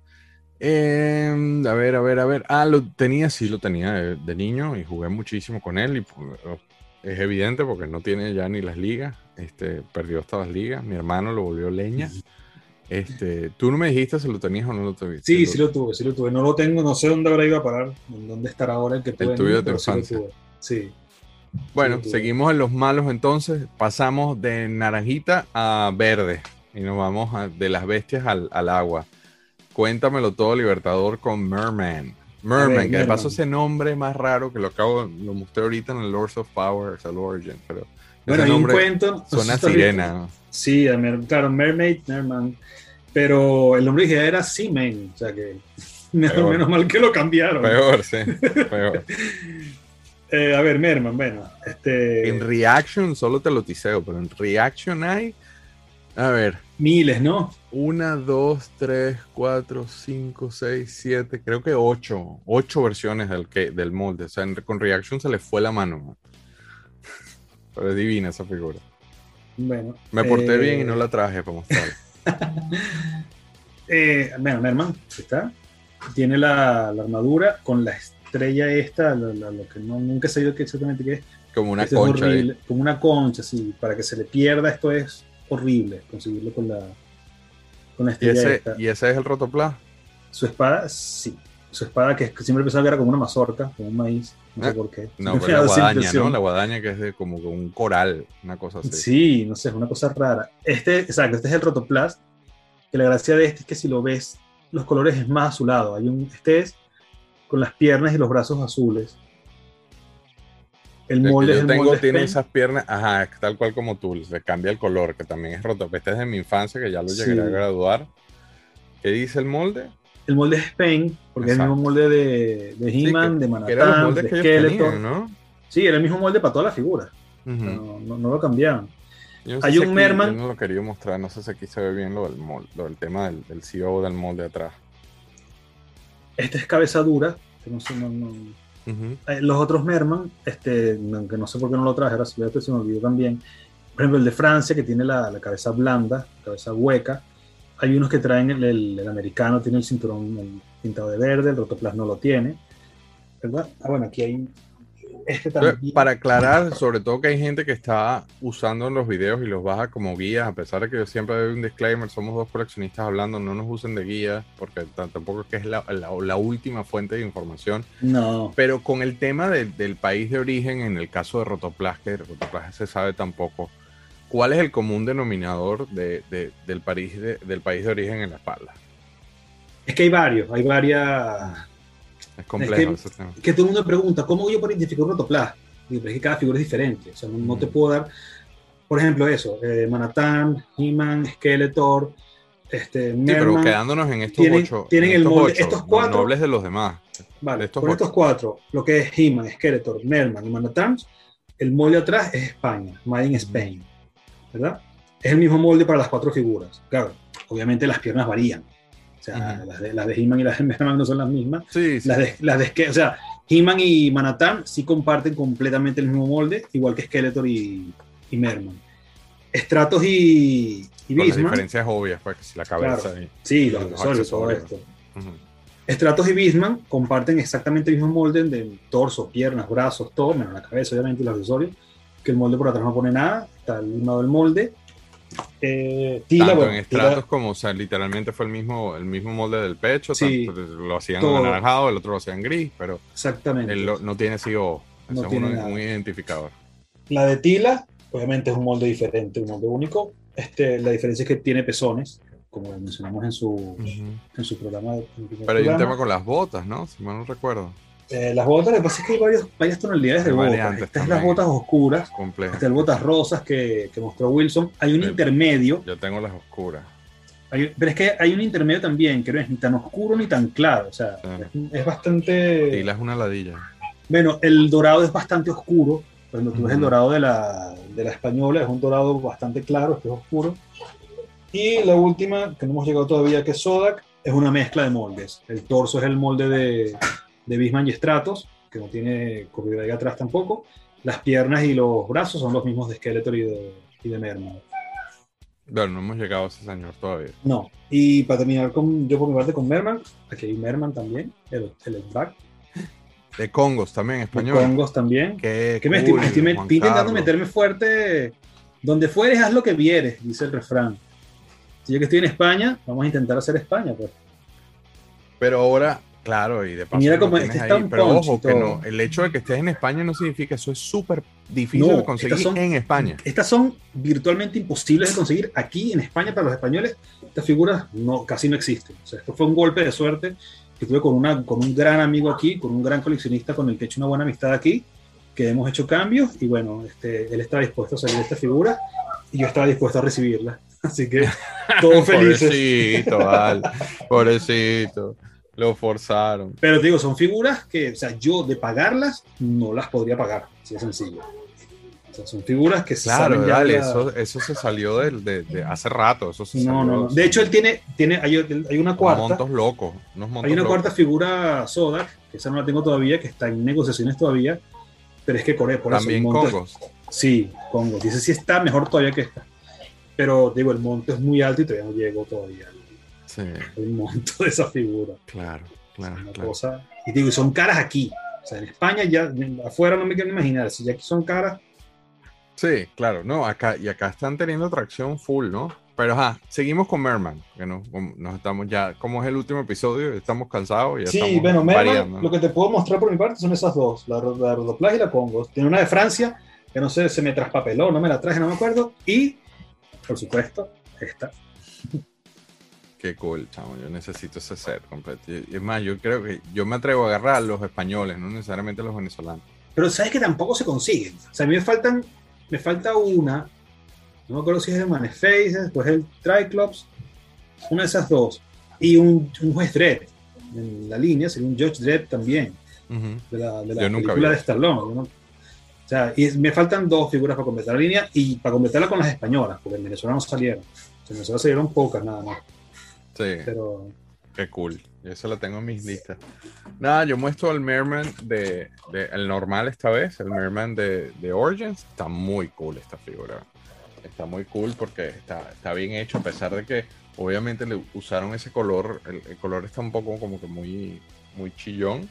Eh, a ver, a ver, a ver. Ah, lo tenía, sí, lo tenía de, de niño y jugué muchísimo con él. Y pues, es evidente porque no tiene ya ni las ligas. Este, perdió todas las ligas. Mi hermano lo volvió leña. Este, tú no me dijiste si lo tenías o no lo tuviste. Sí, sí lo tuve, sí lo tuve. No lo tengo, no sé dónde habrá ido a parar, dónde estará ahora el que tuve. tuyo niño, de tu infancia. Sí. Bueno, Sí, seguimos en los malos entonces. Pasamos de naranjita a verde y nos vamos a- de las bestias al, al agua. Cuéntamelo todo, Libertador, con Merman. Merman, ver, que de paso ese nombre más raro que lo acabo, lo mostré ahorita en el Lords of Power, el Origin, pero Bueno, hay un cuento. suena sirena. Sí, a Mer- claro, Mermaid, Merman. Pero el nombre original era Seaman, o sea que <laughs> Menos, Peor. menos mal que lo cambiaron. Peor, sí. <laughs> Peor. Eh, a ver, Merman, bueno. Este, En Reaction solo te lo tiseo, pero en Reaction hay. A ver, miles, ¿no? una, dos, tres, cuatro, cinco, seis, siete, creo que ocho. Ocho versiones del, que, del molde. O sea, en- con Reaction se le fue la mano. man. Pero es divina esa figura. Bueno. Me porté eh, bien y no la traje para mostrarla. <laughs> Eh, bueno, Merman, está. Tiene la, la armadura con la estrella esta, lo que no, nunca he sabido exactamente qué es. Como una Esto es concha. como una concha, sí. Para que se le pierda, esto es horrible conseguirlo con la, con la ¿Y estrella ese, esta. ¿Y ese es el rotoplas? Su espada, sí. Su espada, que, siempre pensaba que era como una mazorca, como un maíz. No sé Ah, por qué. No, pero la guadaña. ¿no? La guadaña que es de como un coral, una cosa así. Sí, no sé, es una cosa rara. Este, exacto, este es el Rotoplast. Que la gracia de este es que si lo ves, los colores es más azulado. Hay un, este es con las piernas y los brazos azules. El El que molde es yo el tengo molde tiene Spain. esas piernas, ajá, tal cual como tú, le cambia el color, que también es roto. Este es de mi infancia, que ya lo llegué Sí. a graduar. ¿Qué dice el molde? El molde es Spain, porque es el mismo molde de, de Sí, He-Man, de Que Manhattan, de que tenían, ¿no? Sí, era el mismo molde para todas las figuras. No, no- no lo cambiaban. Yo no sé hay si un aquí- Merman. Yo no lo quería mostrar, no sé si aquí se ve bien lo del molde, lo del tema del, del CEO del molde atrás. Este es cabeza dura, que no sé, no- no, Ujú. Eh, los otros Merman, este, aunque no sé por qué no lo traje, ahora se me olvidó también. Por ejemplo, el de Francia, que tiene la, la cabeza blanda, cabeza hueca. Hay unos que traen el, el- el americano, tiene el cinturón pintado de verde, el Rotoplas no lo tiene. ¿Verdad? Ah, bueno, aquí hay este también. Para aclarar, sobre todo que hay gente que está usando en los videos y los baja como guías, a pesar de que yo siempre doy un disclaimer, somos dos coleccionistas hablando, no nos usen de guías, porque tampoco es que es la, la- la última fuente de información, No, pero con el tema del- del país de origen, en el caso de Rotoplas, que Rotoplas se sabe tampoco, ¿cuál es el común denominador de- de- del, país de, del país de origen en la espalda? es que hay varios, hay varias. Es complejo ese tema. Que todo el mundo pregunta, ¿cómo yo puedo identificar un Rotoplas? Digo, pero es que cada figura es diferente, o sea, no, no te puedo dar. Por ejemplo, eso, eh, Manhattan, He-Man, Skeletor, este, Sí, pero Merman. quedando en estos tienen- ocho, tienen en el estos molde- ocho, estos cuatro- no hables de los demás. Vale, de estos ocho. estos cuatro, lo que es He-Man, Skeletor, Merman y Manhattan, el molde atrás es España, Made in Spain, ¿verdad? Es el mismo molde para las cuatro figuras. Claro, obviamente las piernas varían. O sea, Ujú. las de, las de He-Man y las de Merman no son las mismas. Sí, sí. Las de, las de Ske- o sea, He-Man y Manhattan sí comparten completamente el mismo molde, igual que Skeletor y, y Merman. Stratos y, y con las diferencias obvias, pues que si la cabeza y- sí, los, los accesorios, todo esto. Ujú. Stratos y Beastman comparten exactamente el mismo molde de torso, piernas, brazos, todo, menos la cabeza, obviamente, y los accesorios. Que el molde por atrás no pone nada, está alineado el molde. Eh, Tila, Tanto bueno, en Tila- estratos como, o sea, literalmente fue el mismo, el mismo molde del pecho, Sí. tanto- lo hacían Todo. anaranjado, el otro lo hacían gris, pero exactamente. él lo- no tiene CO, No tiene uno- nada. un identificador. La de Tila, obviamente es un molde diferente, un molde único. Este, la diferencia es que tiene pezones, como mencionamos en su, en su programa. en Pero hay un programa. tema con las botas, ¿no? Si mal no recuerdo. Eh, las botas, lo que pasa es que hay varios, varias tonalidades de botas. son las botas oscuras, Complejo. estas botas rosas que, que mostró Wilson. Hay un intermedio, Yo tengo las oscuras. Hay- pero es que hay un intermedio también, que no es ni tan oscuro ni tan claro. O sea, Sí. es, es bastante. Tila es una ladilla. Bueno, el dorado es bastante oscuro. Cuando tú ves el Ujú. dorado de la, de la española, es un dorado bastante claro, este es oscuro. Y la última, que no hemos llegado todavía, que es Sodak, es una mezcla de moldes. El torso es el molde de, de Bisman y Stratos, que no tiene ahí atrás tampoco. Las piernas y los brazos son los mismos de Skeletor y de, y de Merman. Bueno, no hemos llegado a ese señor todavía. No. Y para terminar con, yo por mi parte con Merman, aquí hay Merman también, el, el back, De Congos también, español. Congos también. Qué Que me cool, estoy, estoy- me- Juan estoy intentando meterme fuerte. Donde fueres, haz lo que vieres, dice el refrán. Si yo que estoy en España, vamos a intentar hacer España, pues. Pero ahora, claro, y de paso mira cómo este está pero ojo, que no, el hecho de que estés en España no significa eso es súper difícil No, de conseguir son- en España. Estas son virtualmente imposibles de conseguir aquí en España para los españoles. Estas figuras no, casi no existen. O sea, esto fue un golpe de suerte que tuve con, una, con un gran amigo aquí, con un gran coleccionista con el que he hecho una buena amistad aquí, que hemos hecho cambios y bueno, este, él estaba dispuesto a salir de esta figura y yo estaba dispuesto a recibirla. <laughs> Así que todos <laughs> felices. Pobrecito, vale. Pobrecito. Lo forzaron. Pero te digo, son figuras que, o sea, yo de pagarlas no las podría pagar, si es sencillo. O sea, son figuras que Claro, ya dale, de la- eso, eso se salió del- de, de hace rato. Eso se No, salió, no, no. De hecho, él tiene, tiene hay, hay una cuarta. montos locos. Unos montos Hay una locos. cuarta figura Soda, que esa no la tengo todavía, que está en negociaciones todavía, pero es que Corea, por eso También monto es- Congos. Sí, Congo. Dice sí está mejor todavía que esta. Pero digo, el monto es muy alto y todavía no llego todavía al, Sí, al monto de esa figura. claro, claro, Una claro. cosa. Y digo, y son caras aquí. O sea, en España ya, afuera no me quiero imaginar. Si ya aquí son caras, Sí, claro, no, acá y acá están teniendo tracción full, ¿no? Pero ajá, seguimos con Merman, que no, nos estamos ya, como es el último episodio, estamos cansados ya Sí, estamos bueno, Merman, variando, lo que te puedo mostrar por mi parte son esas dos, la, la Rodoplas y la Congo. Tiene una de Francia, que no sé, se me traspapeló, no me la traje, no me acuerdo. Y, por supuesto, esta. Qué cool, chamo, yo necesito ese set completo. Y es más, yo creo que yo me atrevo a agarrar a los españoles, no necesariamente a los venezolanos. Pero sabes que tampoco se consiguen. O sea, a mí me faltan, me falta una, no me acuerdo si es el Maneface, después el Triclops, una de esas dos. Y un, un juez Dredd en la línea, sería un Judge Dredd también, Ujú. de la, de la Yo nunca película vi de Stallone. no- O sea, y me faltan dos figuras para completar la línea y para completarla con las españolas, porque en Venezuela no salieron. En Venezuela salieron pocas nada más. Sí, Pero qué cool. Yo eso lo tengo en mis listas. Nada, yo muestro el Merman de, de- el normal esta vez, el Merman de, de Origins. Está muy cool esta figura. Está muy cool porque está, está bien hecho, a pesar de que obviamente le usaron ese color. El, el color está un poco como que muy, muy chillón.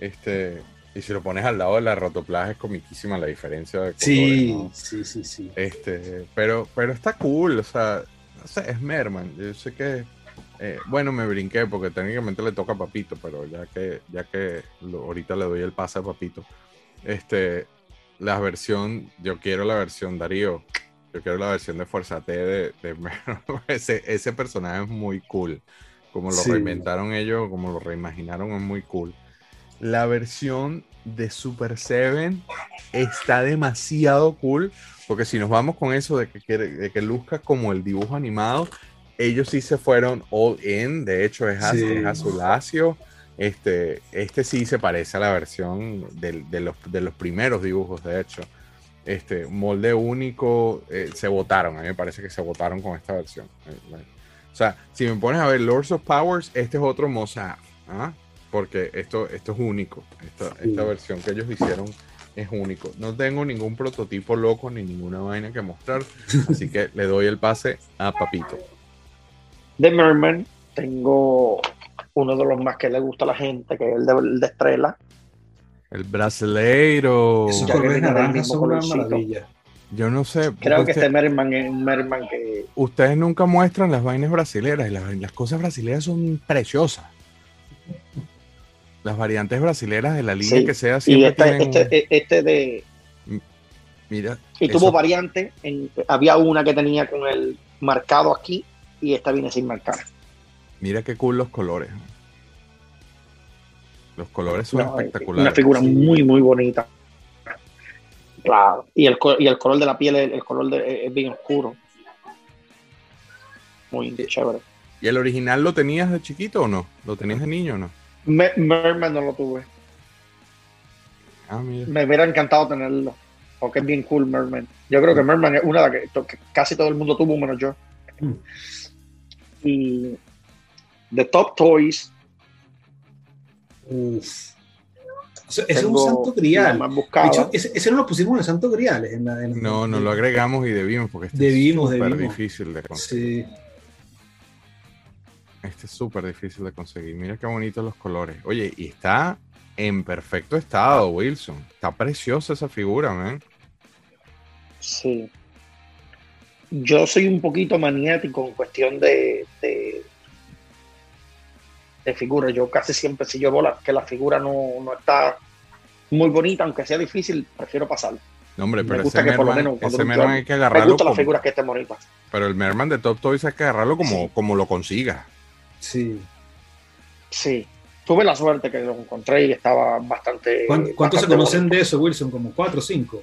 Este, y si lo pones al lado de la rotoplas es comiquísima la diferencia de colores. sí, ¿no? sí, sí, sí. Este, pero, pero está cool, o sea, no sé, es Merman. Yo sé que, eh, bueno, me brinqué porque técnicamente le toca a Papito, pero ya que, ya que lo- ahorita le doy el pase a Papito, este, la versión, yo quiero la versión Darío, yo quiero la versión de Fuerza T de, <laughs> ese, ese personaje es muy cool. Como lo Sí. reinventaron ellos, como lo reimaginaron, es muy cool. La versión de Super Seven está demasiado cool. Porque si nos vamos con eso de que, de que luzca como el dibujo animado, ellos sí se fueron all in. De hecho, es, Sí. es azuláceo. Este, este sí se parece a la versión del- de, los, de los primeros dibujos, de hecho. Este, molde único, eh, se votaron. A mí me parece que se votaron con esta versión. Eh, O sea, si me pones a ver Lords of Powers, este es otro Mozart. ¿ah? Porque esto, esto es único. Esta, esta Sí. versión que ellos hicieron es único. No tengo ningún prototipo loco ni ninguna vaina que mostrar. Así que le doy el pase a Papito. De Merman tengo uno de los más que le gusta a la gente, que es el de, el de Estrella. El brasileiro. Esos Ya que colores naranjas son una maravilla. Yo no sé. Creo que usted- este Merman es un Merman que ustedes nunca muestran las vainas brasileras y las, las cosas brasileras son preciosas. Las variantes brasileras de la línea Sí, que sea y siempre este, tienen. este, este de Mira, y eso- tuvo variante en, había una que tenía con el marcado aquí y esta viene sin marcar mira qué cool los colores. Los colores son No, es espectaculares. una figura Sí. muy muy bonita claro y el, y el color de la piel el, el color de, es bien oscuro muy chévere ¿Y el original lo tenías de chiquito o no? ¿Lo tenías de niño o no? Me- Merman no lo tuve Ah, mira. me hubiera encantado tenerlo porque es bien cool Merman yo creo que Merman es una de las que, que casi todo el mundo tuvo menos yo Mm. Y de Top Toys Uf. O sea, ese es un santo grial. De hecho, ese, ese no lo pusimos en el santo grial. En la, en- No, no lo agregamos y debimos porque este Debimos, es súper difícil de conseguir. Sí. Este es súper difícil de conseguir. Mira qué bonitos los colores. Oye, y está en perfecto estado, Wilson. Está preciosa esa figura, man. Sí. Yo soy un poquito maniático en cuestión de, de, de figura. Yo casi siempre, si yo veo la- que la figura no, no está muy bonita, aunque sea difícil, prefiero pasarlo. No, hombre, Me pero gusta ese que por lo Merman, menos cuando ese tú- Merman hay que Me agarrarlo. gustan las como- figuras que estén bonitas. pero el Merman de Top Toys hay que agarrarlo como, Sí. como lo consiga. Sí. Sí. Tuve la suerte que lo encontré y estaba bastante. ¿Cuán- ¿Cuántos se conocen bonito. de eso, Wilson? ¿Como cuatro o cinco?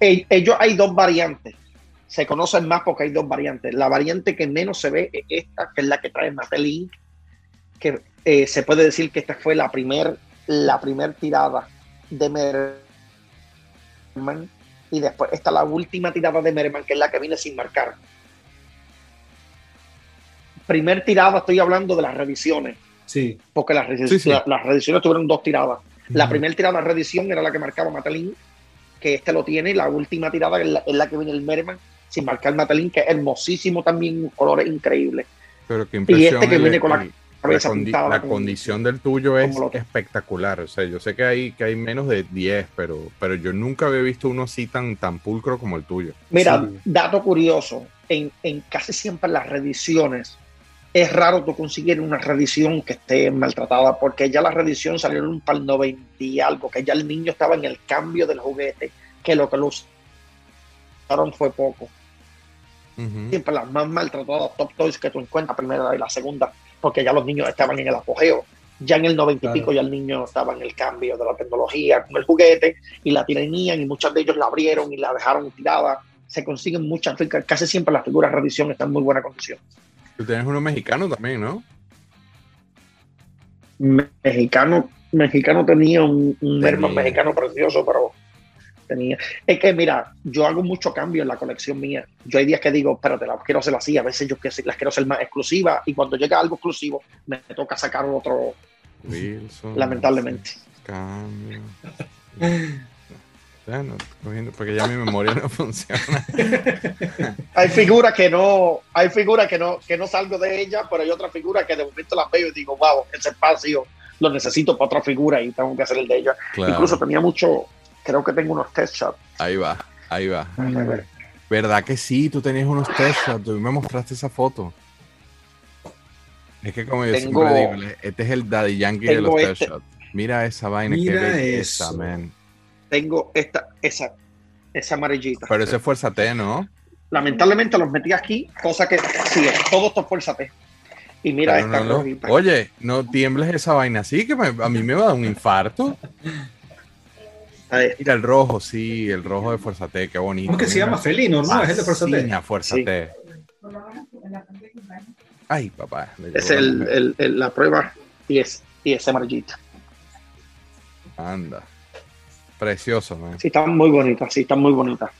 Ellos hay dos variantes. se conocen más porque hay dos variantes. La variante que menos se ve es esta, que es la que trae Mattel que eh, se puede decir que esta fue la primer, la primer tirada de Merman y después está la última tirada de Merman, que es la que viene sin marcar. Primer tirada, estoy hablando de las revisiones. Sí. Porque las, las revisiones tuvieron dos tiradas. La primera tirada de redición era la que marcaba Matelin, que este lo tiene, y la última tirada es la, que viene el Merman, sin marcar Matelin, que es hermosísimo también, colores increíbles. Pero qué y este que viene con la, la, condición del tuyo es espectacular. O sea, yo sé que hay, que hay menos de 10, pero, pero yo nunca había visto uno así tan, tan pulcro como el tuyo. Mira, dato curioso, en, en casi siempre las reediciones es raro tú conseguir una reedición que esté maltratada, porque ya la reedición salieron para el 90 y algo, que ya el niño estaba en el cambio del juguete, que lo que lo usaron fue poco. Siempre las más maltratadas top toys que tú encuentras, primera y la segunda, porque ya los niños estaban en el apogeo. Ya en el 90 y pico ya el niño estaba en el cambio de la tecnología con el juguete y la tenían y muchos de ellos la abrieron y la dejaron tirada. Se consiguen muchas, casi siempre las figuras de están en muy buena condición. Tú tienes uno mexicano también, ¿no? Mexicano, mexicano tenía un, un mexicano precioso, pero tenía. Es que mira, yo hago mucho cambio en la colección mía. Yo hay días que digo, espérate, las quiero hacer así, a veces yo las quiero hacer más exclusivas, y cuando llega algo exclusivo, me toca sacar otro. lamentablemente. Cambio. <laughs> porque ya mi memoria no <laughs> funciona. hay figuras que no, hay figuras que no, que no salgo de ella, pero hay otras figuras que de momento las veo y digo, wow, ese espacio lo necesito para otra figura y tengo que hacer el de ella. Incluso tenía mucho, creo que tengo unos test shots. Ahí va, ahí va. ¿Verdad que sí? Tú tenías unos test shots, tú me mostraste esa foto. Es que como yo siempre digo, este es el Daddy Yankee de los test este shots. Mira esa vaina, Mira qué esa man tengo esta, esa, esa amarillita. Pero ese es fuerza T, ¿no? Lamentablemente los metí aquí, cosa que sí, todo esto es fuerza T. Y mira esta no, Oye, no tiembles esa vaina así, que a mí me va a dar un infarto. Mira el rojo, sí, el rojo de Fuerza T, qué bonito. ¿Cómo que se llama felino, no? es el de Fuerza T. Fuerza T. Ay, papá. Es el, el, la prueba y es, y es amarillita. Anda. Precioso, man. Sí, están muy bonitas, sí, están muy bonitas.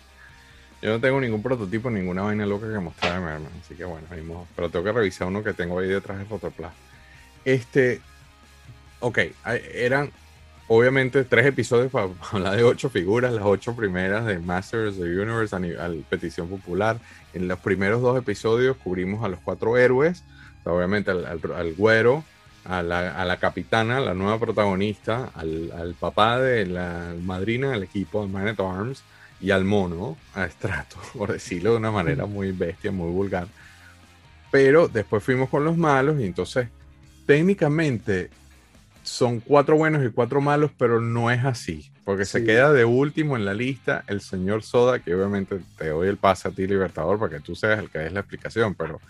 Yo no tengo ningún prototipo, ninguna vaina loca que mostrarme, hermano. Así que bueno, pero tengo que revisar uno que tengo ahí detrás de Photoplas. Este, ok, eran obviamente tres episodios para <laughs> hablar de ocho figuras, las ocho primeras de Masters of the Universe a, nivel, petición popular. En los primeros dos episodios cubrimos a los cuatro héroes, obviamente al, al güero, a la, capitana, la nueva protagonista, al, papá de la madrina del equipo de Man at Arms y al mono, a Strato, <laughs> por decirlo de una manera muy bestia, muy vulgar. Pero después fuimos con los malos y entonces técnicamente son cuatro buenos y cuatro malos, pero no es así, porque se queda de último en la lista el señor Soda, que obviamente te doy el pase a ti, Libertador, para que tú seas el que des la explicación, pero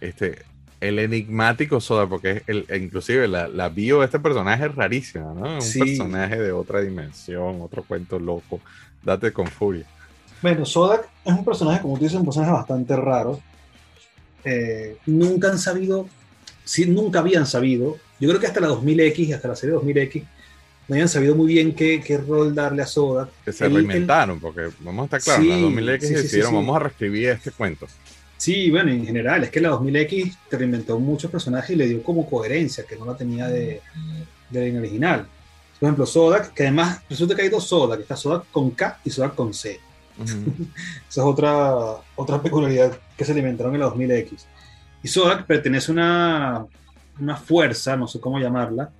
este, el enigmático Soda, porque el, inclusive la, la, bio de este personaje es rarísima, ¿no? Un personaje de otra dimensión, otro cuento loco. Date con furia. Bueno, Soda es un personaje, como tú dices, un personaje bastante raro. Eh, nunca han sabido, sí, nunca habían sabido, yo creo que hasta la 2000X, hasta la serie 2000X, no habían sabido muy bien qué, qué rol darle a Soda. Que se reinventaron, porque vamos a estar claros, en la 2000X decidieron, vamos a reescribir este cuento. Sí, bueno, en general, es que la 2000X te reinventó muchos personajes y le dio como coherencia, que no la tenía de, de original. Por ejemplo, Sodak, que además resulta que hay dos Sodak, está Sodak con K y Sodak con C. <laughs> Esa es otra, otra peculiaridad que se alimentaron en la 2000X. Y Sodak pertenece a una, una fuerza, no sé cómo llamarla,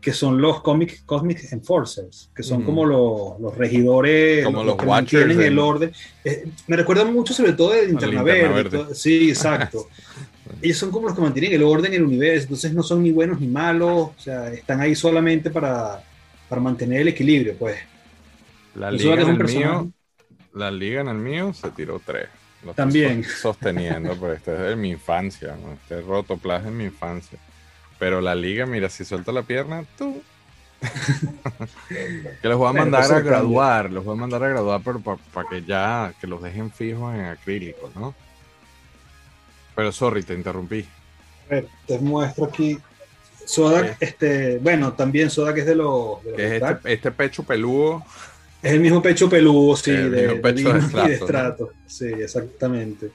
que son los Comic, Cosmic Enforcers, que son como los, los regidores, como los, que mantienen el orden. Eh, me recuerdan mucho sobre todo de Linterna Verde. sí, exacto. <laughs> Ellos son como los que mantienen el orden en el universo, entonces no son ni buenos ni malos, o sea, están ahí solamente para, para mantener el equilibrio, pues. La liga, en el mío, la liga en el mío se tiró tres. También. Sosteniendo, pero este es de mi infancia, ¿no? este rotoplas en mi infancia. Pero la liga, mira, si suelta la pierna, tú. <laughs> que los voy a mandar a graduar, los voy a mandar a graduar, pero para que ya, que los dejen fijos en acrílico, ¿no? Pero sorry, te interrumpí. A ver, te muestro aquí. Sodak, este, bueno, también Sodak es de los. de los Que es Black. este, este pecho peludo. Es el mismo pecho peludo, sí, El de, mismo pecho y de estrato. Sí, exactamente.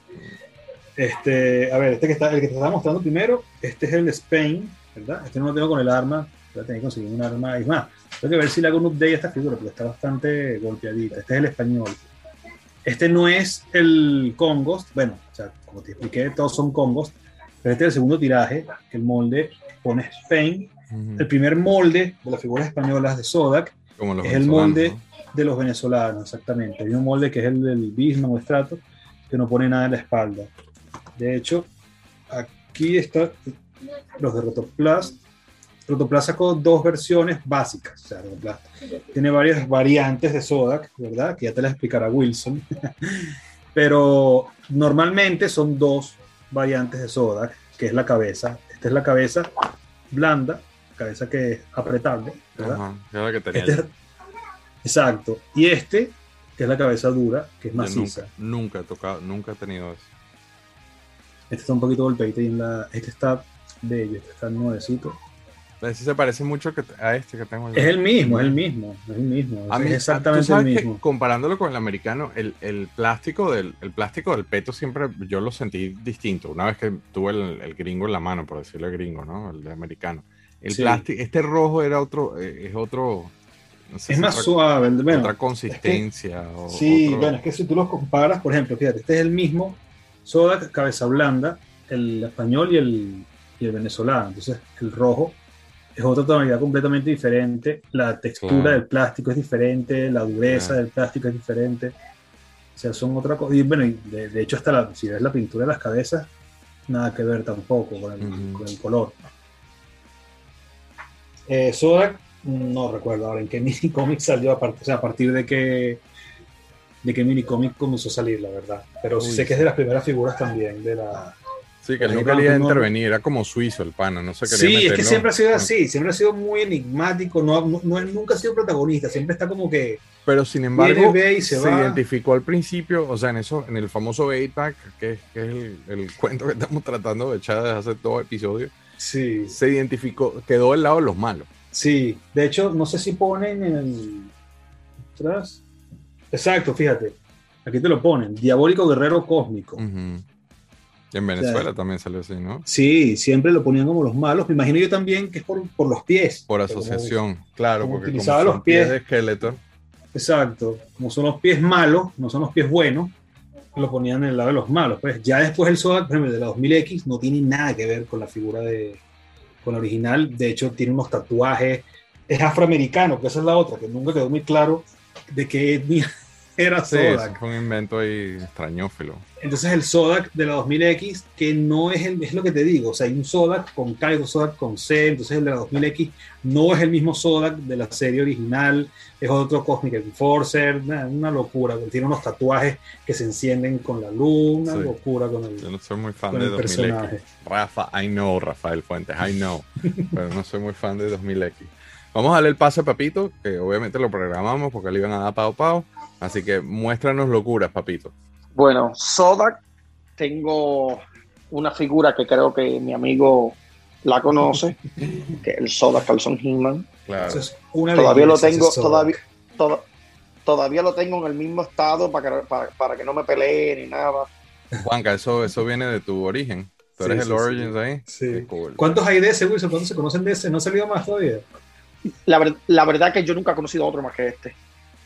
Este, a ver, este que está, el que te estaba mostrando primero, este es el Spain, ¿verdad? Este no lo tengo con el arma, voy a tener que conseguir un arma. Es más, tengo que ver si le hago un update a esta figura, porque está bastante golpeadita. Este es el español. Este no es el Congost, bueno, o sea, como te expliqué, todos son Congost, pero este es el segundo tiraje, que el molde pone Spain. El primer molde de las figuras españolas de Sodak Como es el molde ¿no? de los venezolanos, exactamente. Hay un molde que es el del Bismarck o Estrato, que no pone nada en la espalda. De hecho, aquí están los de Rotoplas. Rotoplas sacó dos versiones básicas. O sea, Rotoplas tiene varias variantes de Sodak, ¿verdad? Que ya te las explicará Wilson. <laughs> Pero normalmente son dos variantes de Sodak, que es la cabeza. Esta es la cabeza blanda, cabeza que es apretable, ¿verdad? Ajá, que era la que tenía Este es- exacto. Y este, que es la cabeza dura, que es maciza. nunca, nunca he tocado, nunca he tenido eso. Este está un poquito golpeadito y en la, este está bello, este está nuevecito. Ese se parece mucho que- a este que tengo yo. Es el mismo, es el mismo, es el mismo. A mí- es exactamente tú sabes el que mismo. comparándolo con el americano, el, el plástico del, el plástico del peto siempre yo lo sentí distinto. Una vez que tuve el, el gringo en la mano, por decirlo gringo, ¿no? El de americano. El Sí. plástico, este rojo era otro, eh, es otro. no sé Es si más otra, suave. Bueno, otra consistencia. o sí, otro- bueno, es que si tú los comparas, por ejemplo, fíjate, este es el mismo soda, cabeza blanda, el español y el, y el venezolano. Entonces, el rojo es otra tonalidad completamente diferente. La textura Claro. del plástico es diferente, la dureza Claro. del plástico es diferente. O sea, son otra cosa. Y bueno, de, de hecho, hasta la, si ves la pintura de las cabezas, nada que ver tampoco con el, Ujú. con el color. Eh, Sodak, no recuerdo ahora en qué <laughs> mini cómic salió, a, o sea, a partir de qué, de qué mini cómic comenzó a salir, la verdad. Pero sí sé que es de las primeras figuras también de la. Sí, que él no quería intervenir, era como suizo el pana, no se quería Sí, es que siempre ha sido así, siempre ha sido muy enigmático, no, no, no- nunca ha sido protagonista, siempre está como que Pero sin embargo, se, identificó al principio, o sea, en eso, en el famoso 8-pack, que, es- que es el, el <laughs> cuento que estamos tratando de echar desde hace dos episodios, Sí, se identificó, quedó del lado de los malos. sí. De hecho, no sé si ponen en el. Exacto, fíjate. Aquí te lo ponen. Diabólico Guerrero Cósmico. Y en Venezuela también salió así, ¿no? Sí, siempre lo ponían como los malos. Me imagino yo también que es por, por los pies. Por como- asociación, claro, como porque como utilizaba son los pies. de Skeletor, exacto. Como son los pies malos, no son los pies buenos, lo ponían en el lado de los malos. Pues ya después el Sodak, por ejemplo, el de la 2000X, no tiene nada que ver con la figura de. con la original. De hecho, tiene unos tatuajes. Es afroamericano, que esa es la otra, que nunca quedó muy claro de qué etnia <laughs> era sí, Sodak. fue un invento ahí extrañófilo. Entonces el Sodak de la 2000X, que no es el, es lo que te digo, o sea, hay un Sodak con K y otro Sodak con C, entonces el de la 2000X no es el mismo Sodak de la serie original, es otro Cosmic Enforcer, una, una locura, tiene unos tatuajes que se encienden con la luz, una Sí. locura con el, Yo no soy muy fan de el 2000X. personaje. Rafa, I know, Rafael Fuentes, I know. <laughs> pero no soy muy fan de 2000X. Vamos a darle el pase a Papito, que obviamente lo programamos porque le iban a dar pao pao. Así que muéstranos locuras, Papito. Bueno, Sodak, tengo una figura que creo que mi amigo la conoce, <laughs> que es el Sodak Calzón He-Man. Claro. Eso es una Todavía lo tengo, todavía, toda- todavía lo tengo en el mismo estado para que, para, para que no me pelee ni nada. Juanca, eso, eso viene de tu origen. Tú Sí, eres sí, el sí. Origins ahí. Sí. Qué cool. ¿Cuántos hay de ese, Wilson? ¿Cuántos se conocen de ese? ¿No ha salido más todavía? La, ver- la verdad que yo nunca he conocido otro más que este.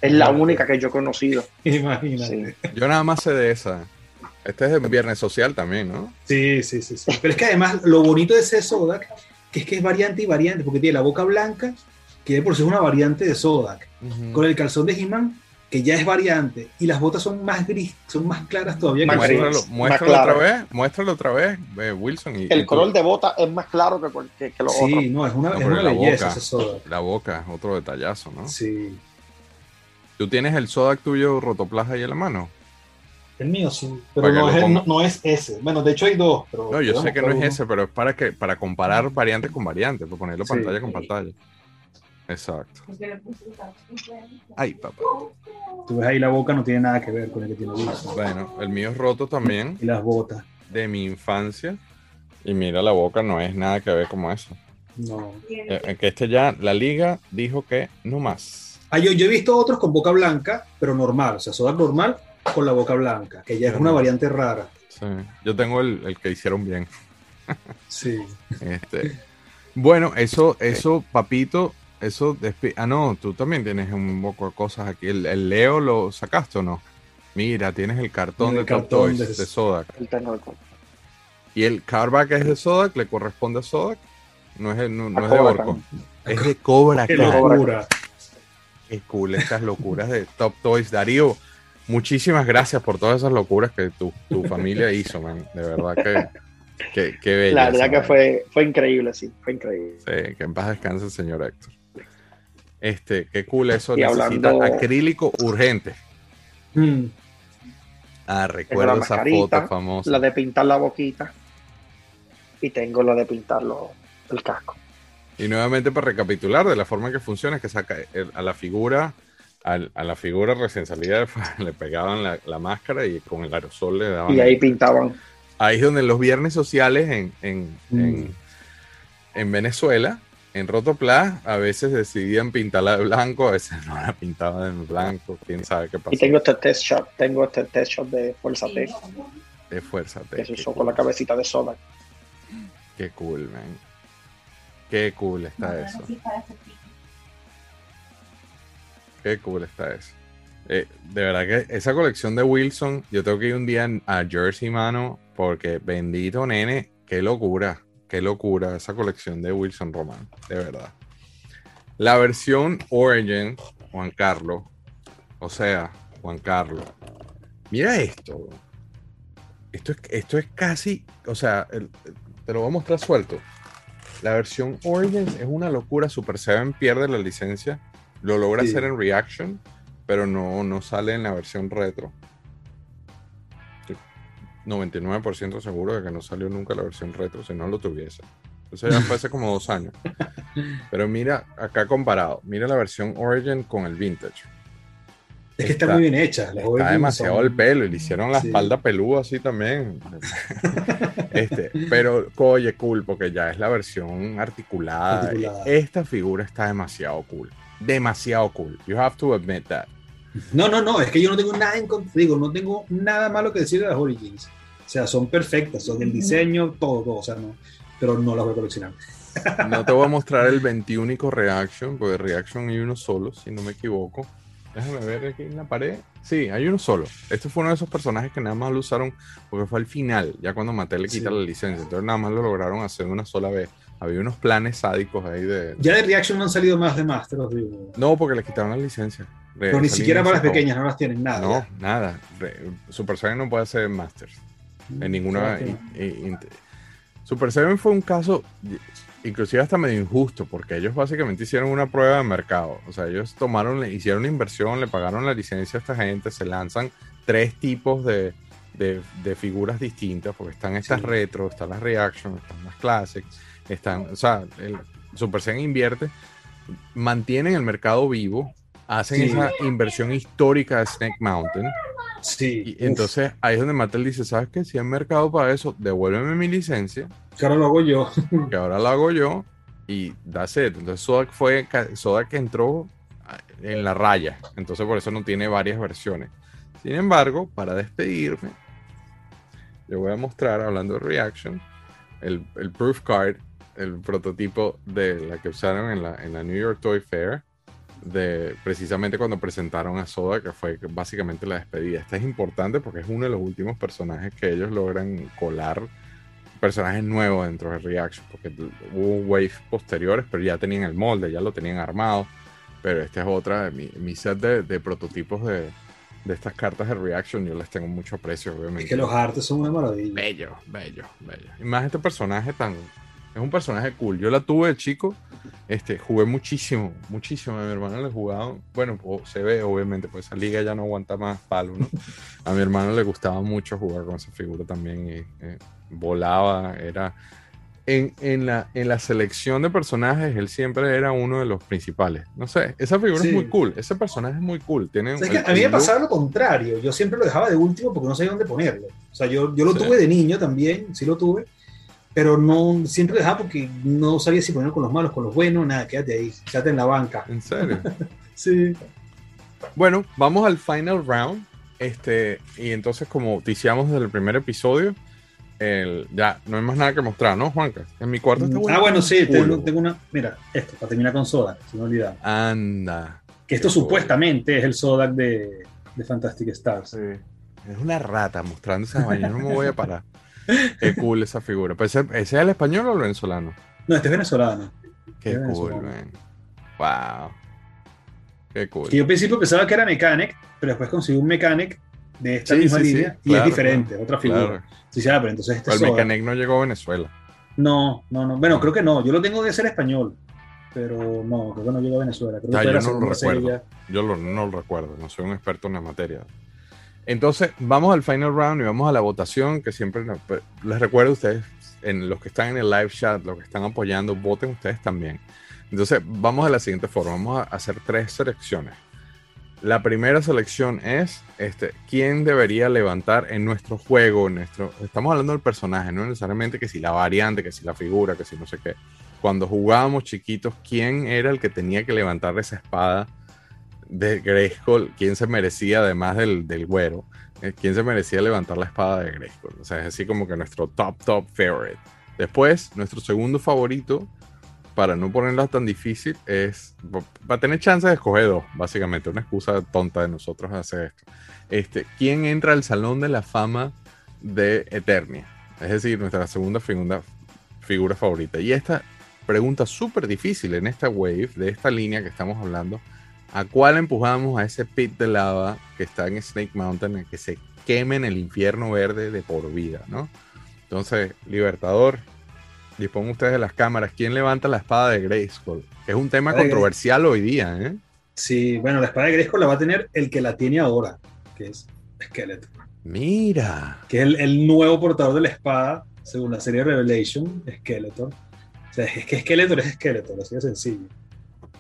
Es la única que yo he conocido. Imagínate. Sí. Yo nada más sé de esa. Este es de Viernes Social también, ¿no? Sí, sí, sí, sí. Pero es que además lo bonito de ese Sodak, que es que es variante y variante, porque tiene la boca blanca, que de por sí es una variante de Sodak, con el calzón de He-Man, que ya es variante, y las botas son más gris, son más claras todavía que. Muéstralo, Más muéstralo otra vez, muéstralo otra vez, eh, Wilson. Y, y El tú- color de bota es más claro que, que, que los otros. Sí, no, es una, No, es una la belleza boca. ese Sodak. La boca, otro detallazo, ¿no? Sí. ¿Tú tienes el Sodak tuyo Rotoplas ahí en la mano? El mío sí, pero no es, el- ponga. no, no es ese. Bueno, de hecho hay dos, pero... No, yo sé que no es uno. ese, pero es para que para comparar variante con variante, para ponerlo Sí. pantalla con pantalla. Exacto. Ay, papá. Tú ves ahí la boca, no tiene nada que ver con el que tiene Wilson. Bueno, el mío es roto también, Y las botas. de mi infancia. Y mira, la boca no es nada que ver como eso. No. Eh, Que este ya, la liga dijo que no más. Ah, yo, yo he visto otros con boca blanca, pero normal. O sea, soda normal con la boca blanca, que ya es una variante rara. Sí. Yo tengo el, el que hicieron bien. Sí. <laughs> Este, bueno, eso, eso, papito, eso. despi- Ah, no, tú también tienes un poco de cosas aquí. ¿El, el Leo lo sacaste o no? Mira, tienes el cartón El de Top cartón Toys de- de Sodak. El. Y el cardback es de Sodak, le corresponde a Sodak. No es, no, no es de Orco. Es de Cobra Qué locura. Qué cool estas locuras de Top Toys. Darío, muchísimas gracias por todas esas locuras que tu, tu familia hizo, man. De verdad que, que, que bella La verdad que fue, fue increíble, sí, fue increíble. Sí, que en paz descanse el señor Héctor. Este, qué cool eso. Y Necesita hablando- acrílico urgente. Mm. Ah, recuerdo la esa foto famosa. La de pintar la boquita. Y tengo la de pintar el casco. Y nuevamente para recapitular de la forma que funciona es que saca el- a la figura, al- a la figura recién salida <laughs> le pegaban la, la máscara y con el aerosol le daban. Y ahí pintaban. Ahí es donde los viernes sociales en, en, Mm. en, en Venezuela, en Rotoplas, a veces decidían pintarla de blanco, a veces no la pintaban de blanco, quién sabe qué pasó. Y tengo este test shot, tengo este test shot de Fuerza T, De fuerza, que se usó cool, con la cabecita de soda. Qué cool, man. Qué cool está eso. Qué cool está eso. Eh, de verdad que esa colección de Wilson, yo tengo que ir un día a Jersey, mano, porque bendito nene, qué locura, qué locura esa colección de Wilson Román, de verdad. La versión Origin, Juan Carlos, o sea, Juan Carlos, mira esto. Esto es, esto es casi, o sea, el- te lo voy a mostrar suelto. La versión Origins es una locura. Super 7 pierde la licencia. Lo logra Sí. hacer en Reaction, pero no, no sale en la versión retro. Estoy 99% seguro de que no salió nunca la versión retro si no lo tuviese. Eso ya fue hace como dos años. <laughs> Pero mira, acá comparado, mira la versión Origin con el Vintage. Es que está, Está- muy bien hecha. Las Está demasiado son- el pelo y le hicieron la Sí. espalda peluda así también. <laughs> este, pero oye, cool, porque ya es la versión articulada. Articulada. Esta figura está demasiado cool. Demasiado cool. You have to admit that. No, no, no, es que yo no tengo nada en contra, digo, no tengo nada malo que decir de las Origins. O sea, son perfectas, son el diseño, todo, todo, o sea, no, pero no las voy a coleccionar. <laughs> No te voy a mostrar el 21 Reaction, porque Reaction hay uno solo, si no me equivoco. Déjame ver aquí en la pared. Sí, hay uno solo. Este fue uno de esos personajes que nada más lo usaron porque fue al final, ya cuando Mattel le quita Sí. la licencia. Entonces nada más lo lograron hacer una sola vez. Había unos planes sádicos ahí de... Ya de Reaction no han salido más de Master, os digo. No, porque le quitaron la licencia. Re- Pero ni siquiera para las pequeñas, no las tienen nada. No, ya. nada. Re- Super Saiyan no puede hacer Masters. En ninguna. Super Seven fue un caso, inclusive hasta medio injusto, porque ellos básicamente hicieron una prueba de mercado. O sea, ellos tomaron, hicieron una inversión, le pagaron la licencia a esta gente, se lanzan tres tipos de, de- de figuras distintas, porque están estas Sí. retro, están las reaction, están las classic, están, o sea, el Super Saiyan invierte, mantienen el mercado vivo, hacen Sí. esa inversión histórica de Snake Mountain. Sí. Y entonces ahí es donde Mattel dice, ¿sabes qué? Si hay mercado para eso, devuélveme mi licencia, que ahora lo hago yo. que ahora la hago yo y that's it. Entonces Sodak fue, Sodak entró en la raya, entonces por eso no tiene varias versiones. Sin embargo, para despedirme, yo voy a mostrar, hablando de Reaction, el, el proof card, el prototipo de la que usaron en la, en la New York Toy Fair, de precisamente cuando presentaron a Soda, que fue básicamente la despedida. Esta es importante porque es uno de los últimos personajes que ellos logran colar, personajes nuevos dentro de Reaction, porque hubo wave posteriores, pero ya tenían el molde, ya lo tenían armado. Pero esta es otra, mi, mi set de, de prototipos de, de estas cartas de Reaction, yo les tengo mucho aprecio, obviamente. Es que los artes son una maravilla. Bello, bello, bello. Y más este personaje tan. Es un personaje cool. Yo la tuve de chico. Este, jugué muchísimo, muchísimo. A mi hermano le jugaba. Bueno, o- se ve, obviamente, pues esa liga ya no aguanta más palo, ¿no? A mi hermano le gustaba mucho jugar con esa figura también. Y, eh, volaba, era. en, en la, en la selección de personajes, él siempre era uno de los principales. No sé, esa figura Sí. es muy cool. Ese personaje es muy cool. Tiene O sea, es que a mí me pasaba lo contrario. Yo siempre lo dejaba de último porque no sabía dónde ponerlo. O sea, yo, yo lo Sí. tuve de niño también, sí lo tuve, pero no siempre dejaba porque no sabía si ponerlo con los malos, con los buenos, nada, quédate ahí, quédate en la banca. En serio. <laughs> Sí. Bueno, vamos al final round. Este, y entonces, como ticiamos desde el primer episodio, el, ya no hay más nada que mostrar, ¿no, Juanca? En mi cuarto está Ah, bueno, sí, tengo, tengo una. Mira, esto, para terminar con Sodak, si no olvidar. Anda. Que esto supuestamente es el Sodak de, de Fantastic Stars. Sí. Es una rata mostrando esa vaina. No me voy a parar. <laughs> <laughs> Qué cool esa figura. Pues, ¿Ese ese es el español o el venezolano? No, este es venezolano. Qué Es cool, venezolano. man. Wow. Qué cool. Que yo al principio pensaba que era Mechanic, pero después conseguí un Mechanic de esta Sí, misma sí, sí, línea y claro, es diferente, otra figura. Claro. Sí, sí, ah, pero entonces este el Sodak- Mechanec no llegó a Venezuela. No, no, no. Bueno, creo que no. Yo lo tengo que ser español. Pero no, creo que no llega a Venezuela. Creo que Ah, yo no lo recuerdo. Yo lo- no lo recuerdo, no soy un experto en la materia. Entonces, vamos al final round y vamos a la votación, que siempre pues, les recuerdo a ustedes, en los que están en el live chat, los que están apoyando, voten ustedes también. Entonces, vamos a la siguiente forma, vamos a hacer tres selecciones. La primera selección es este, quién debería levantar en nuestro juego, en nuestro, estamos hablando del personaje, no necesariamente que si la variante, que si la figura, que si no sé qué. Cuando jugábamos chiquitos, ¿quién era el que tenía que levantar esa espada de Grayskull? ¿Quién se merecía, además del, del güero, eh, quién se merecía levantar la espada de Grayskull? O sea, es así como que nuestro top, top favorite. Después, nuestro segundo favorito, para no ponerla tan difícil, es. Va a tener chance de escoger dos, básicamente. Una excusa tonta de nosotros hacer esto. Este, ¿Quién entra al Salón de la Fama de Eternia? Es decir, nuestra segunda figura, figura favorita. Y esta pregunta súper difícil en esta wave, de esta línea que estamos hablando. ¿A cuál empujamos a ese pit de lava que está en Snake Mountain, en que se queme en el infierno verde de por vida, ¿no? Entonces, Libertador, dispongan ustedes de las cámaras. ¿Quién levanta la espada de Grayskull? Es un tema controversial hoy día, ¿eh? Sí, bueno, la espada de Gresco la va a tener el que la tiene ahora, que es Skeletor. Mira. Que es el, el nuevo portador de la espada, según la serie Revelation, Skeletor. O sea, es que Skeletor es Skeletor, así de sencillo.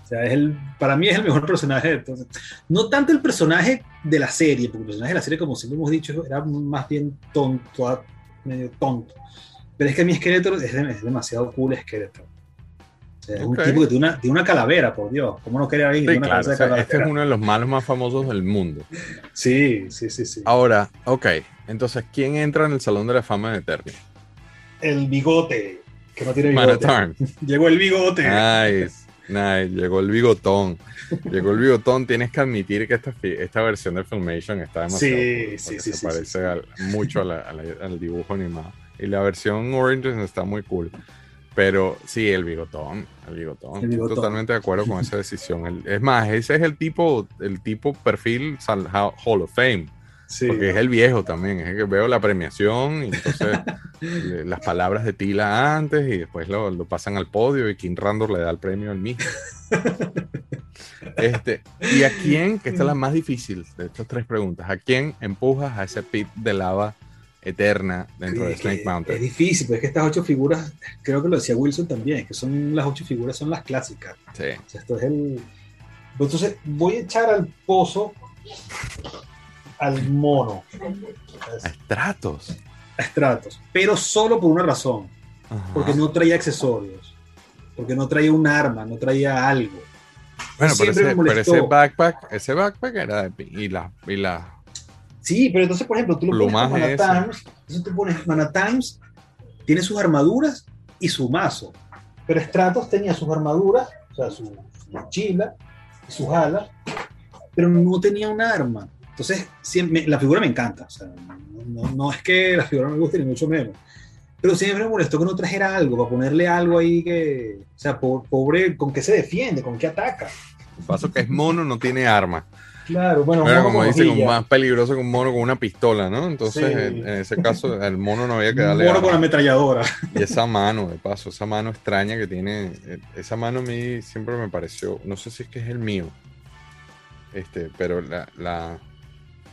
O sea, es el, para mí es el mejor personaje. todos. no tanto el personaje de la serie, porque el personaje de la serie, como siempre hemos dicho, era más bien tonto, medio tonto. Pero es que mí Skeletor es, es demasiado cool Skeletor. O sea, es Ok. un tipo que tiene una, tiene una calavera, por Dios. ¿Cómo no quiere alguien Sí, una claro. cabeza o de sea, este es calavera? uno de los malos más famosos del mundo. Sí, sí, sí, sí. Ahora, ok. Entonces, ¿quién entra en el Salón de la Fama de Eternia? El bigote, que no tiene bigote. <laughs> Llegó el bigote. Nice, nice. Llegó el bigotón. Llegó el bigotón. Tienes que admitir que esta, esta versión de Filmation está demasiado. Sí, cool, sí, sí, Se sí, parece sí, al- mucho a la- a la- al dibujo animado. Y la versión Orange está muy cool. Pero sí, el bigotón. El bigotón. El Estoy bigotón. totalmente de acuerdo con esa decisión. El- es más, ese es el tipo, el tipo perfil Hall of Fame. Sí. Porque es el viejo también, es el que veo la premiación y entonces <laughs> las palabras de Tila antes y después lo, lo pasan al podio y King Randor le da el premio al mismo. <laughs> Este, ¿Y a quién, que esta es la más difícil de estas tres preguntas, a quién empujas a ese pit de lava eterna dentro de Sí, Snake que Mountain? Es difícil, pero es que estas ocho figuras, creo que lo decía Wilson también, que son las ocho figuras, son las clásicas. Sí. O sea, esto es el. Entonces, voy a echar al pozo al mono, A Stratos. a Stratos, pero solo por una razón, Ajá. porque no traía accesorios, porque no traía un arma, no traía algo. bueno, pero ese, pero ese backpack, ese backpack era de, y la, y la Sí, pero entonces, por ejemplo, tú lo pones. Manatimes, entonces tú pones Manatimes, tiene sus armaduras y su mazo. Pero Stratos tenía sus armaduras, o sea, su, su mochila y sus alas, pero no tenía un arma. Entonces, siempre, la figura me encanta. O sea, no, no- no es que la figura me guste, ni mucho menos. Pero siempre me molestó que no trajera algo, para ponerle algo ahí que. O sea, po- pobre, ¿con qué se defiende? ¿Con qué ataca? paso que es mono, no tiene arma. Claro, bueno, Pero como con dicen, más peligroso que un mono con una pistola, ¿no? Entonces, Sí. en, en ese caso, el mono no había que Un darle mono con arma. ametralladora. Y esa mano, de paso, esa mano extraña que tiene, eh, esa mano a mí siempre me pareció, no sé si es que es el mío, este, pero la, la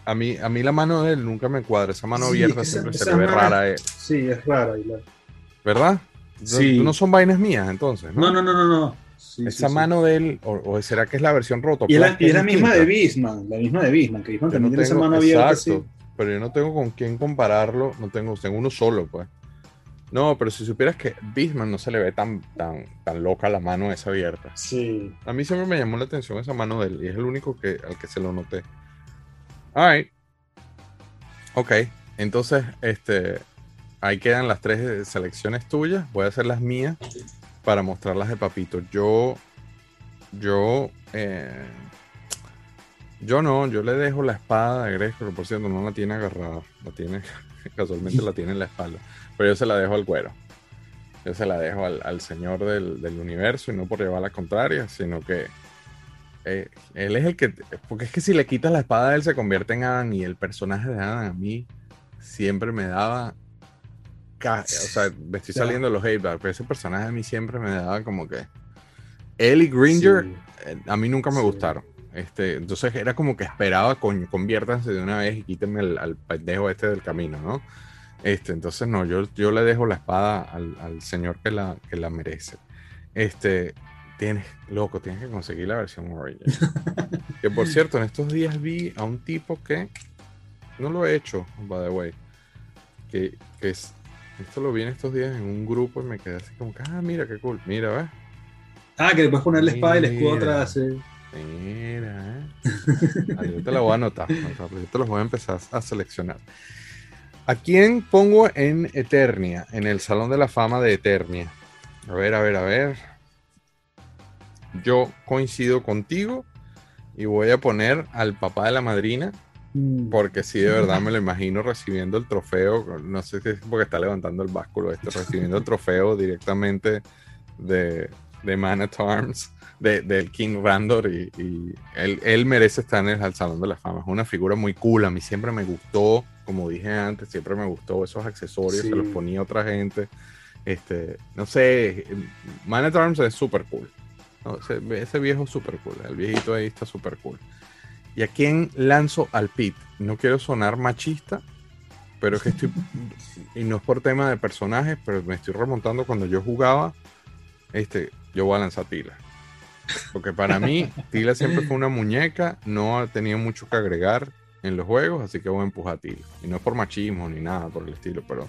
a mí, a mí la mano de él nunca me cuadra, esa mano Sí, abierta esa- siempre se esa le ve mano- rara, eh, Sí, es rara. y la- ¿verdad? Sí. No son vainas mías, entonces. No, no, no, no, no. Sí, Esa sí, mano de él, o, o será que es la versión roto? Y es la, y es la misma de Beastman, la misma de que no esa mano abierta exacto, pero yo no tengo con quién compararlo, no tengo, tengo uno solo, pues. No, pero si supieras que Beastman no se le ve tan, tan, tan loca la mano esa abierta. Sí. A mí siempre me llamó la atención esa mano de él y es el único que, al que se lo noté. Alright. Ok, entonces, este, ahí quedan las tres eh, selecciones tuyas. Voy a hacer las mías para mostrarlas de Papito. Yo, yo, eh, yo no, yo le dejo la espada de que por cierto no la tiene agarrada, la tiene, <laughs> casualmente la tiene en la espalda, pero yo se la dejo al cuero. Yo se la dejo al, al señor del, del universo y no por llevar la contraria, sino que eh, él es el que. Porque es que si le quitas la espada, él se convierte en Adam y el personaje de Adam a mí siempre me daba. O sea, me estoy saliendo de los hate, pero ese personaje a mí siempre me daba como que. Él y Gringer Sí. eh, a mí nunca me Sí. gustaron. Este, entonces era como que esperaba, coño, conviértanse de una vez y quítenme al, al pendejo este del camino, ¿no? Este, entonces no, yo, yo le dejo la espada al, al señor que la, que la merece. Este, tienes, loco, tienes que conseguir la versión Origin. <laughs> que por cierto, en estos días vi a un tipo que no lo he hecho, by the way. Que, que es, esto lo vi en estos días en un grupo y me quedé así como que, ah, mira qué cool, mira, ¿ves? Ah, que le puedes poner la espada y el escudo atrás. sí. Mira, ¿eh? Yo te la voy a anotar. anotar, Yo te los voy a empezar a seleccionar. ¿A quién pongo en Eternia? En el Salón de la Fama de Eternia. A ver, a ver, a ver. Yo coincido contigo y voy a poner al papá de la madrina Mm. porque sí, de <laughs> verdad me lo imagino recibiendo el trofeo. No sé si es porque está levantando el básculo este, recibiendo el <laughs> trofeo directamente de, de Man at Arms, de, del King Randor. Y, y él, él merece estar en el Salón de la Fama. Es una figura muy cool. A mí siempre me gustó, como dije antes, siempre me gustó esos accesorios. Sí. Se los ponía otra gente. Este, no sé, Man at Arms es súper cool. No, ese, ese viejo es súper cool. El viejito ahí está súper cool. ¿Y a quién lanzo al pit? No quiero sonar machista, pero es que estoy. y no es por tema de personajes, pero me estoy remontando cuando yo jugaba. Este, yo voy a lanzar a Tila. Porque para mí, Tila siempre fue una muñeca, no ha tenido mucho que agregar en los juegos, así que voy a empujar a Tila. Y no es por machismo ni nada por el estilo, pero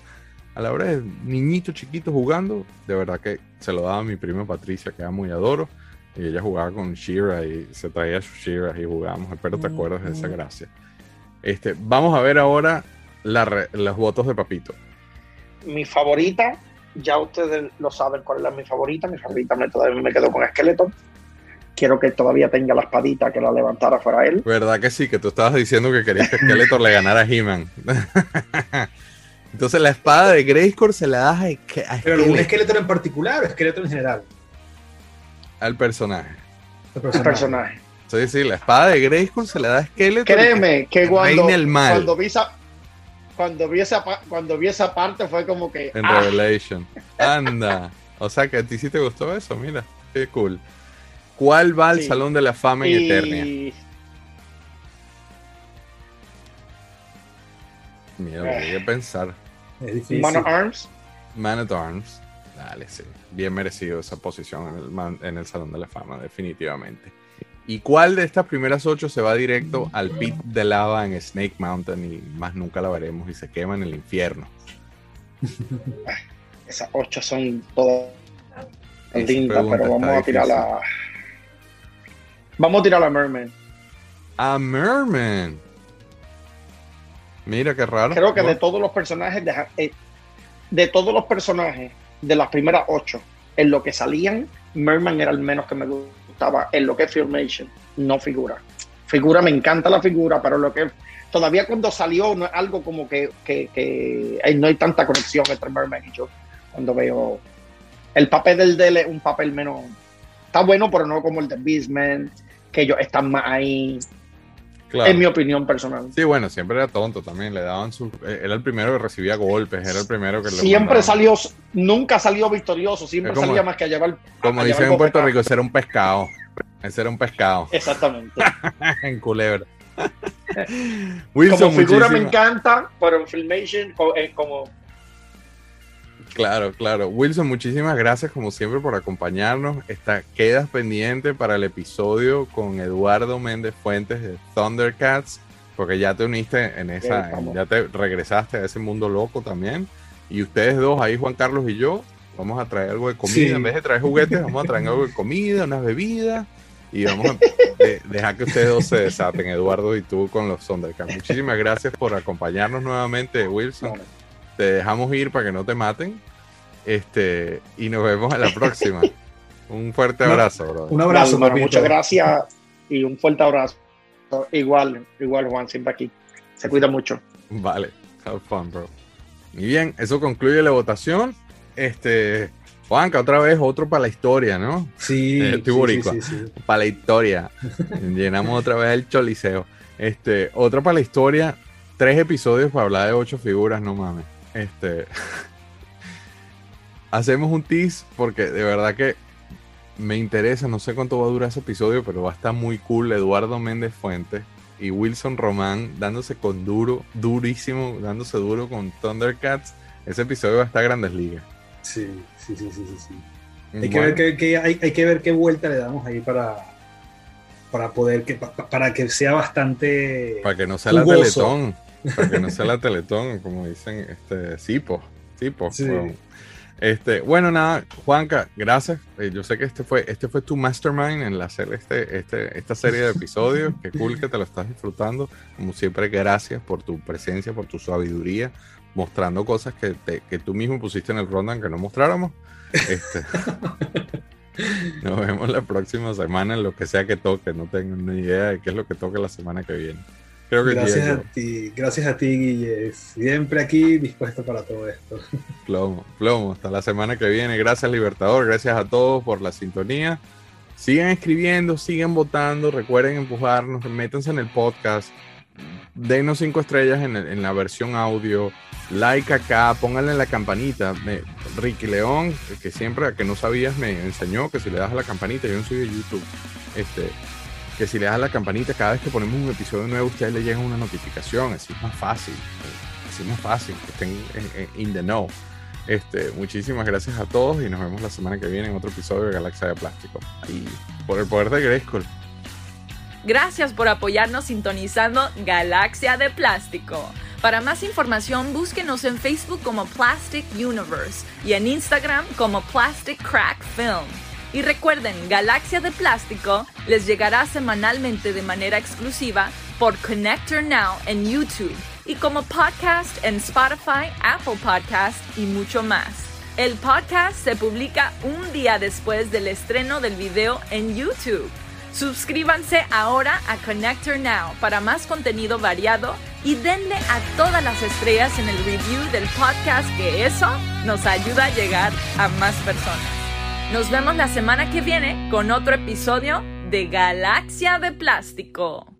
a la hora de niñito chiquito jugando, de verdad que se lo daba a mi prima Patricia, que amo y adoro. Y ella jugaba con Shira y se traía sus Shira y jugábamos. Espero te acuerdas de esa gracia. Este, vamos a ver ahora la los votos de Papito. Mi favorita, ya ustedes lo saben cuál es mi favorita. Mi favorita me, todavía me quedo con Skeleton. Quiero que todavía tenga la espadita que la levantara fuera él. ¿Verdad que sí? Que tú estabas diciendo que querías que Skeletor le ganara a He-Man. <laughs> Entonces la espada de Grayskull se la das a, a Pero algún Skeletor, esqueleto en particular o esqueleto en general. Al personaje. El El personaje. Sí, sí, la espada de Grayskull se la da a Skeletor. Créeme que cuando, el mal. cuando vi esa cuando vi esa cuando vi esa parte fue como que En ah, Revelation. Anda. O sea que a ti sí te gustó eso, mira. Qué cool. ¿Cuál va al Sí. Salón de la Fama en y- Eternia? Mira, voy a pensar. Man of Arms. Man at Arms. Dale, sí. Bien merecido esa posición en el, man- en el Salón de la Fama, definitivamente. ¿Y cuál de estas primeras ocho se va directo al pit de lava en Snake Mountain y más nunca la veremos y se quema en el infierno? <laughs> Esas ocho son todas lindas, pero vamos a tirar la vamos a tirar la Merman. A Merman. Mira qué raro. Creo que de todos los personajes de, eh, de todos los personajes de las primeras ocho en lo que salían, Merman era el menos que me gustaba en lo que es Filmation, no figura. Figura, me encanta la figura, pero lo que todavía cuando salió no es algo como que, que, que no hay tanta conexión entre Merman y yo. Cuando veo el papel del es un papel menos. Está bueno, pero no como el de Beastman, que ellos están más ahí, Claro. en mi opinión personal. Sí, bueno, siempre era tonto también. Le daban su. eh, Era el primero que recibía golpes, era el primero que Siempre salió, nunca salió victorioso, siempre como- salía más que a llevar. Como dicen en Puerto. Rico, ese era un pescado. Ese era un pescado. <laughs> Exactamente. <laughs> en Culebra. Wilson, como figura me encanta, pero en Filmation, eh, como Claro, claro. Wilson, muchísimas gracias como siempre por acompañarnos. Está, quedas pendiente para el episodio con Eduardo Méndez Fuentes de Thundercats, porque ya te uniste en esa, ya te regresaste a ese mundo loco también. Y ustedes dos, ahí Juan Carlos y yo, vamos a traer algo de comida. En vez de traer juguetes, vamos a traer algo de comida, unas bebidas. Y vamos a dejar que ustedes dos se desaten, Eduardo y tú, con los Thundercats. Muchísimas gracias por acompañarnos nuevamente, Wilson. Te dejamos ir para que no te maten. Este, y nos vemos en la próxima. <laughs> un fuerte abrazo, bro. Un abrazo, Muchas gracias y un fuerte abrazo. Igual, igual, Juan, siempre aquí. Se cuida mucho. Vale, have fun, bro. Y bien, eso concluye la votación. Este, Juanca, otra vez otro para la historia, ¿no? Sí, <laughs> eh, sí, sí, Para la historia. Llenamos otra vez el choliseo. Este, otra para la historia. Tres episodios para hablar de ocho figuras, no mames. Este. <laughs> hacemos un tease porque de verdad que me interesa. No sé cuánto va a durar ese episodio, pero va a estar muy cool. Eduardo Méndez Fuentes y Wilson Román dándose con duro, durísimo, dándose duro con Thundercats. Ese episodio va a estar Grandes Ligas. Sí, sí, sí, sí, sí. Hay, que ver qué, hay, que ver qué vuelta le damos ahí para, para poder que para que sea bastante para que no sea la teletón para que no sea la teletón como dicen este Sipo Sipo sí. Este, bueno, nada, Juanca, gracias. Eh, yo sé que este fue, este fue tu mastermind en hacer este, este, esta serie de episodios. Qué cool que te lo estás disfrutando. Como siempre, gracias por tu presencia, por tu sabiduría, mostrando cosas que, que tú mismo pusiste en el rundown que no mostráramos. Este, <laughs> nos vemos la próxima semana en lo que sea que toque. No tengo ni idea de qué es lo que toque la semana que viene gracias a ti, gracias a ti, Guille. Siempre aquí dispuesto para todo esto. <laughs> Plomo, plomo. Hasta la semana que viene. Gracias, Libertador. Gracias a todos por la sintonía. Sigan escribiendo, sigan votando. Recuerden empujarnos, métanse en el podcast. Denos cinco estrellas en, la versión audio. Like acá, pónganle la campanita. Ricky León, que siempre, que no sabías, me enseñó que si le das a la campanita, yo no soy de YouTube. Este, que si le das la campanita cada vez que ponemos un episodio nuevo, ustedes le llega una notificación, así es más fácil, así es más fácil, que estén in the know. Este, muchísimas gracias a todos y nos vemos la semana que viene en otro episodio de Galaxia de Plástico. Y por el poder de Grayskull. Gracias por apoyarnos sintonizando Galaxia de Plástico. Para más información, búsquenos en Facebook como Plastic Universe y en Instagram como Plastic Crack Film. Y recuerden, Galaxia de Plástico les llegará semanalmente de manera exclusiva por Connector Now en YouTube y como podcast en Spotify, Apple Podcast y mucho más. El podcast se publica un día después del estreno del video en YouTube. Suscríbanse ahora a Connector Now para más contenido variado y denle a todas las estrellas en el review del podcast que eso nos ayuda a llegar a más personas. Nos vemos la semana que viene con otro episodio de Galaxia de Plástico.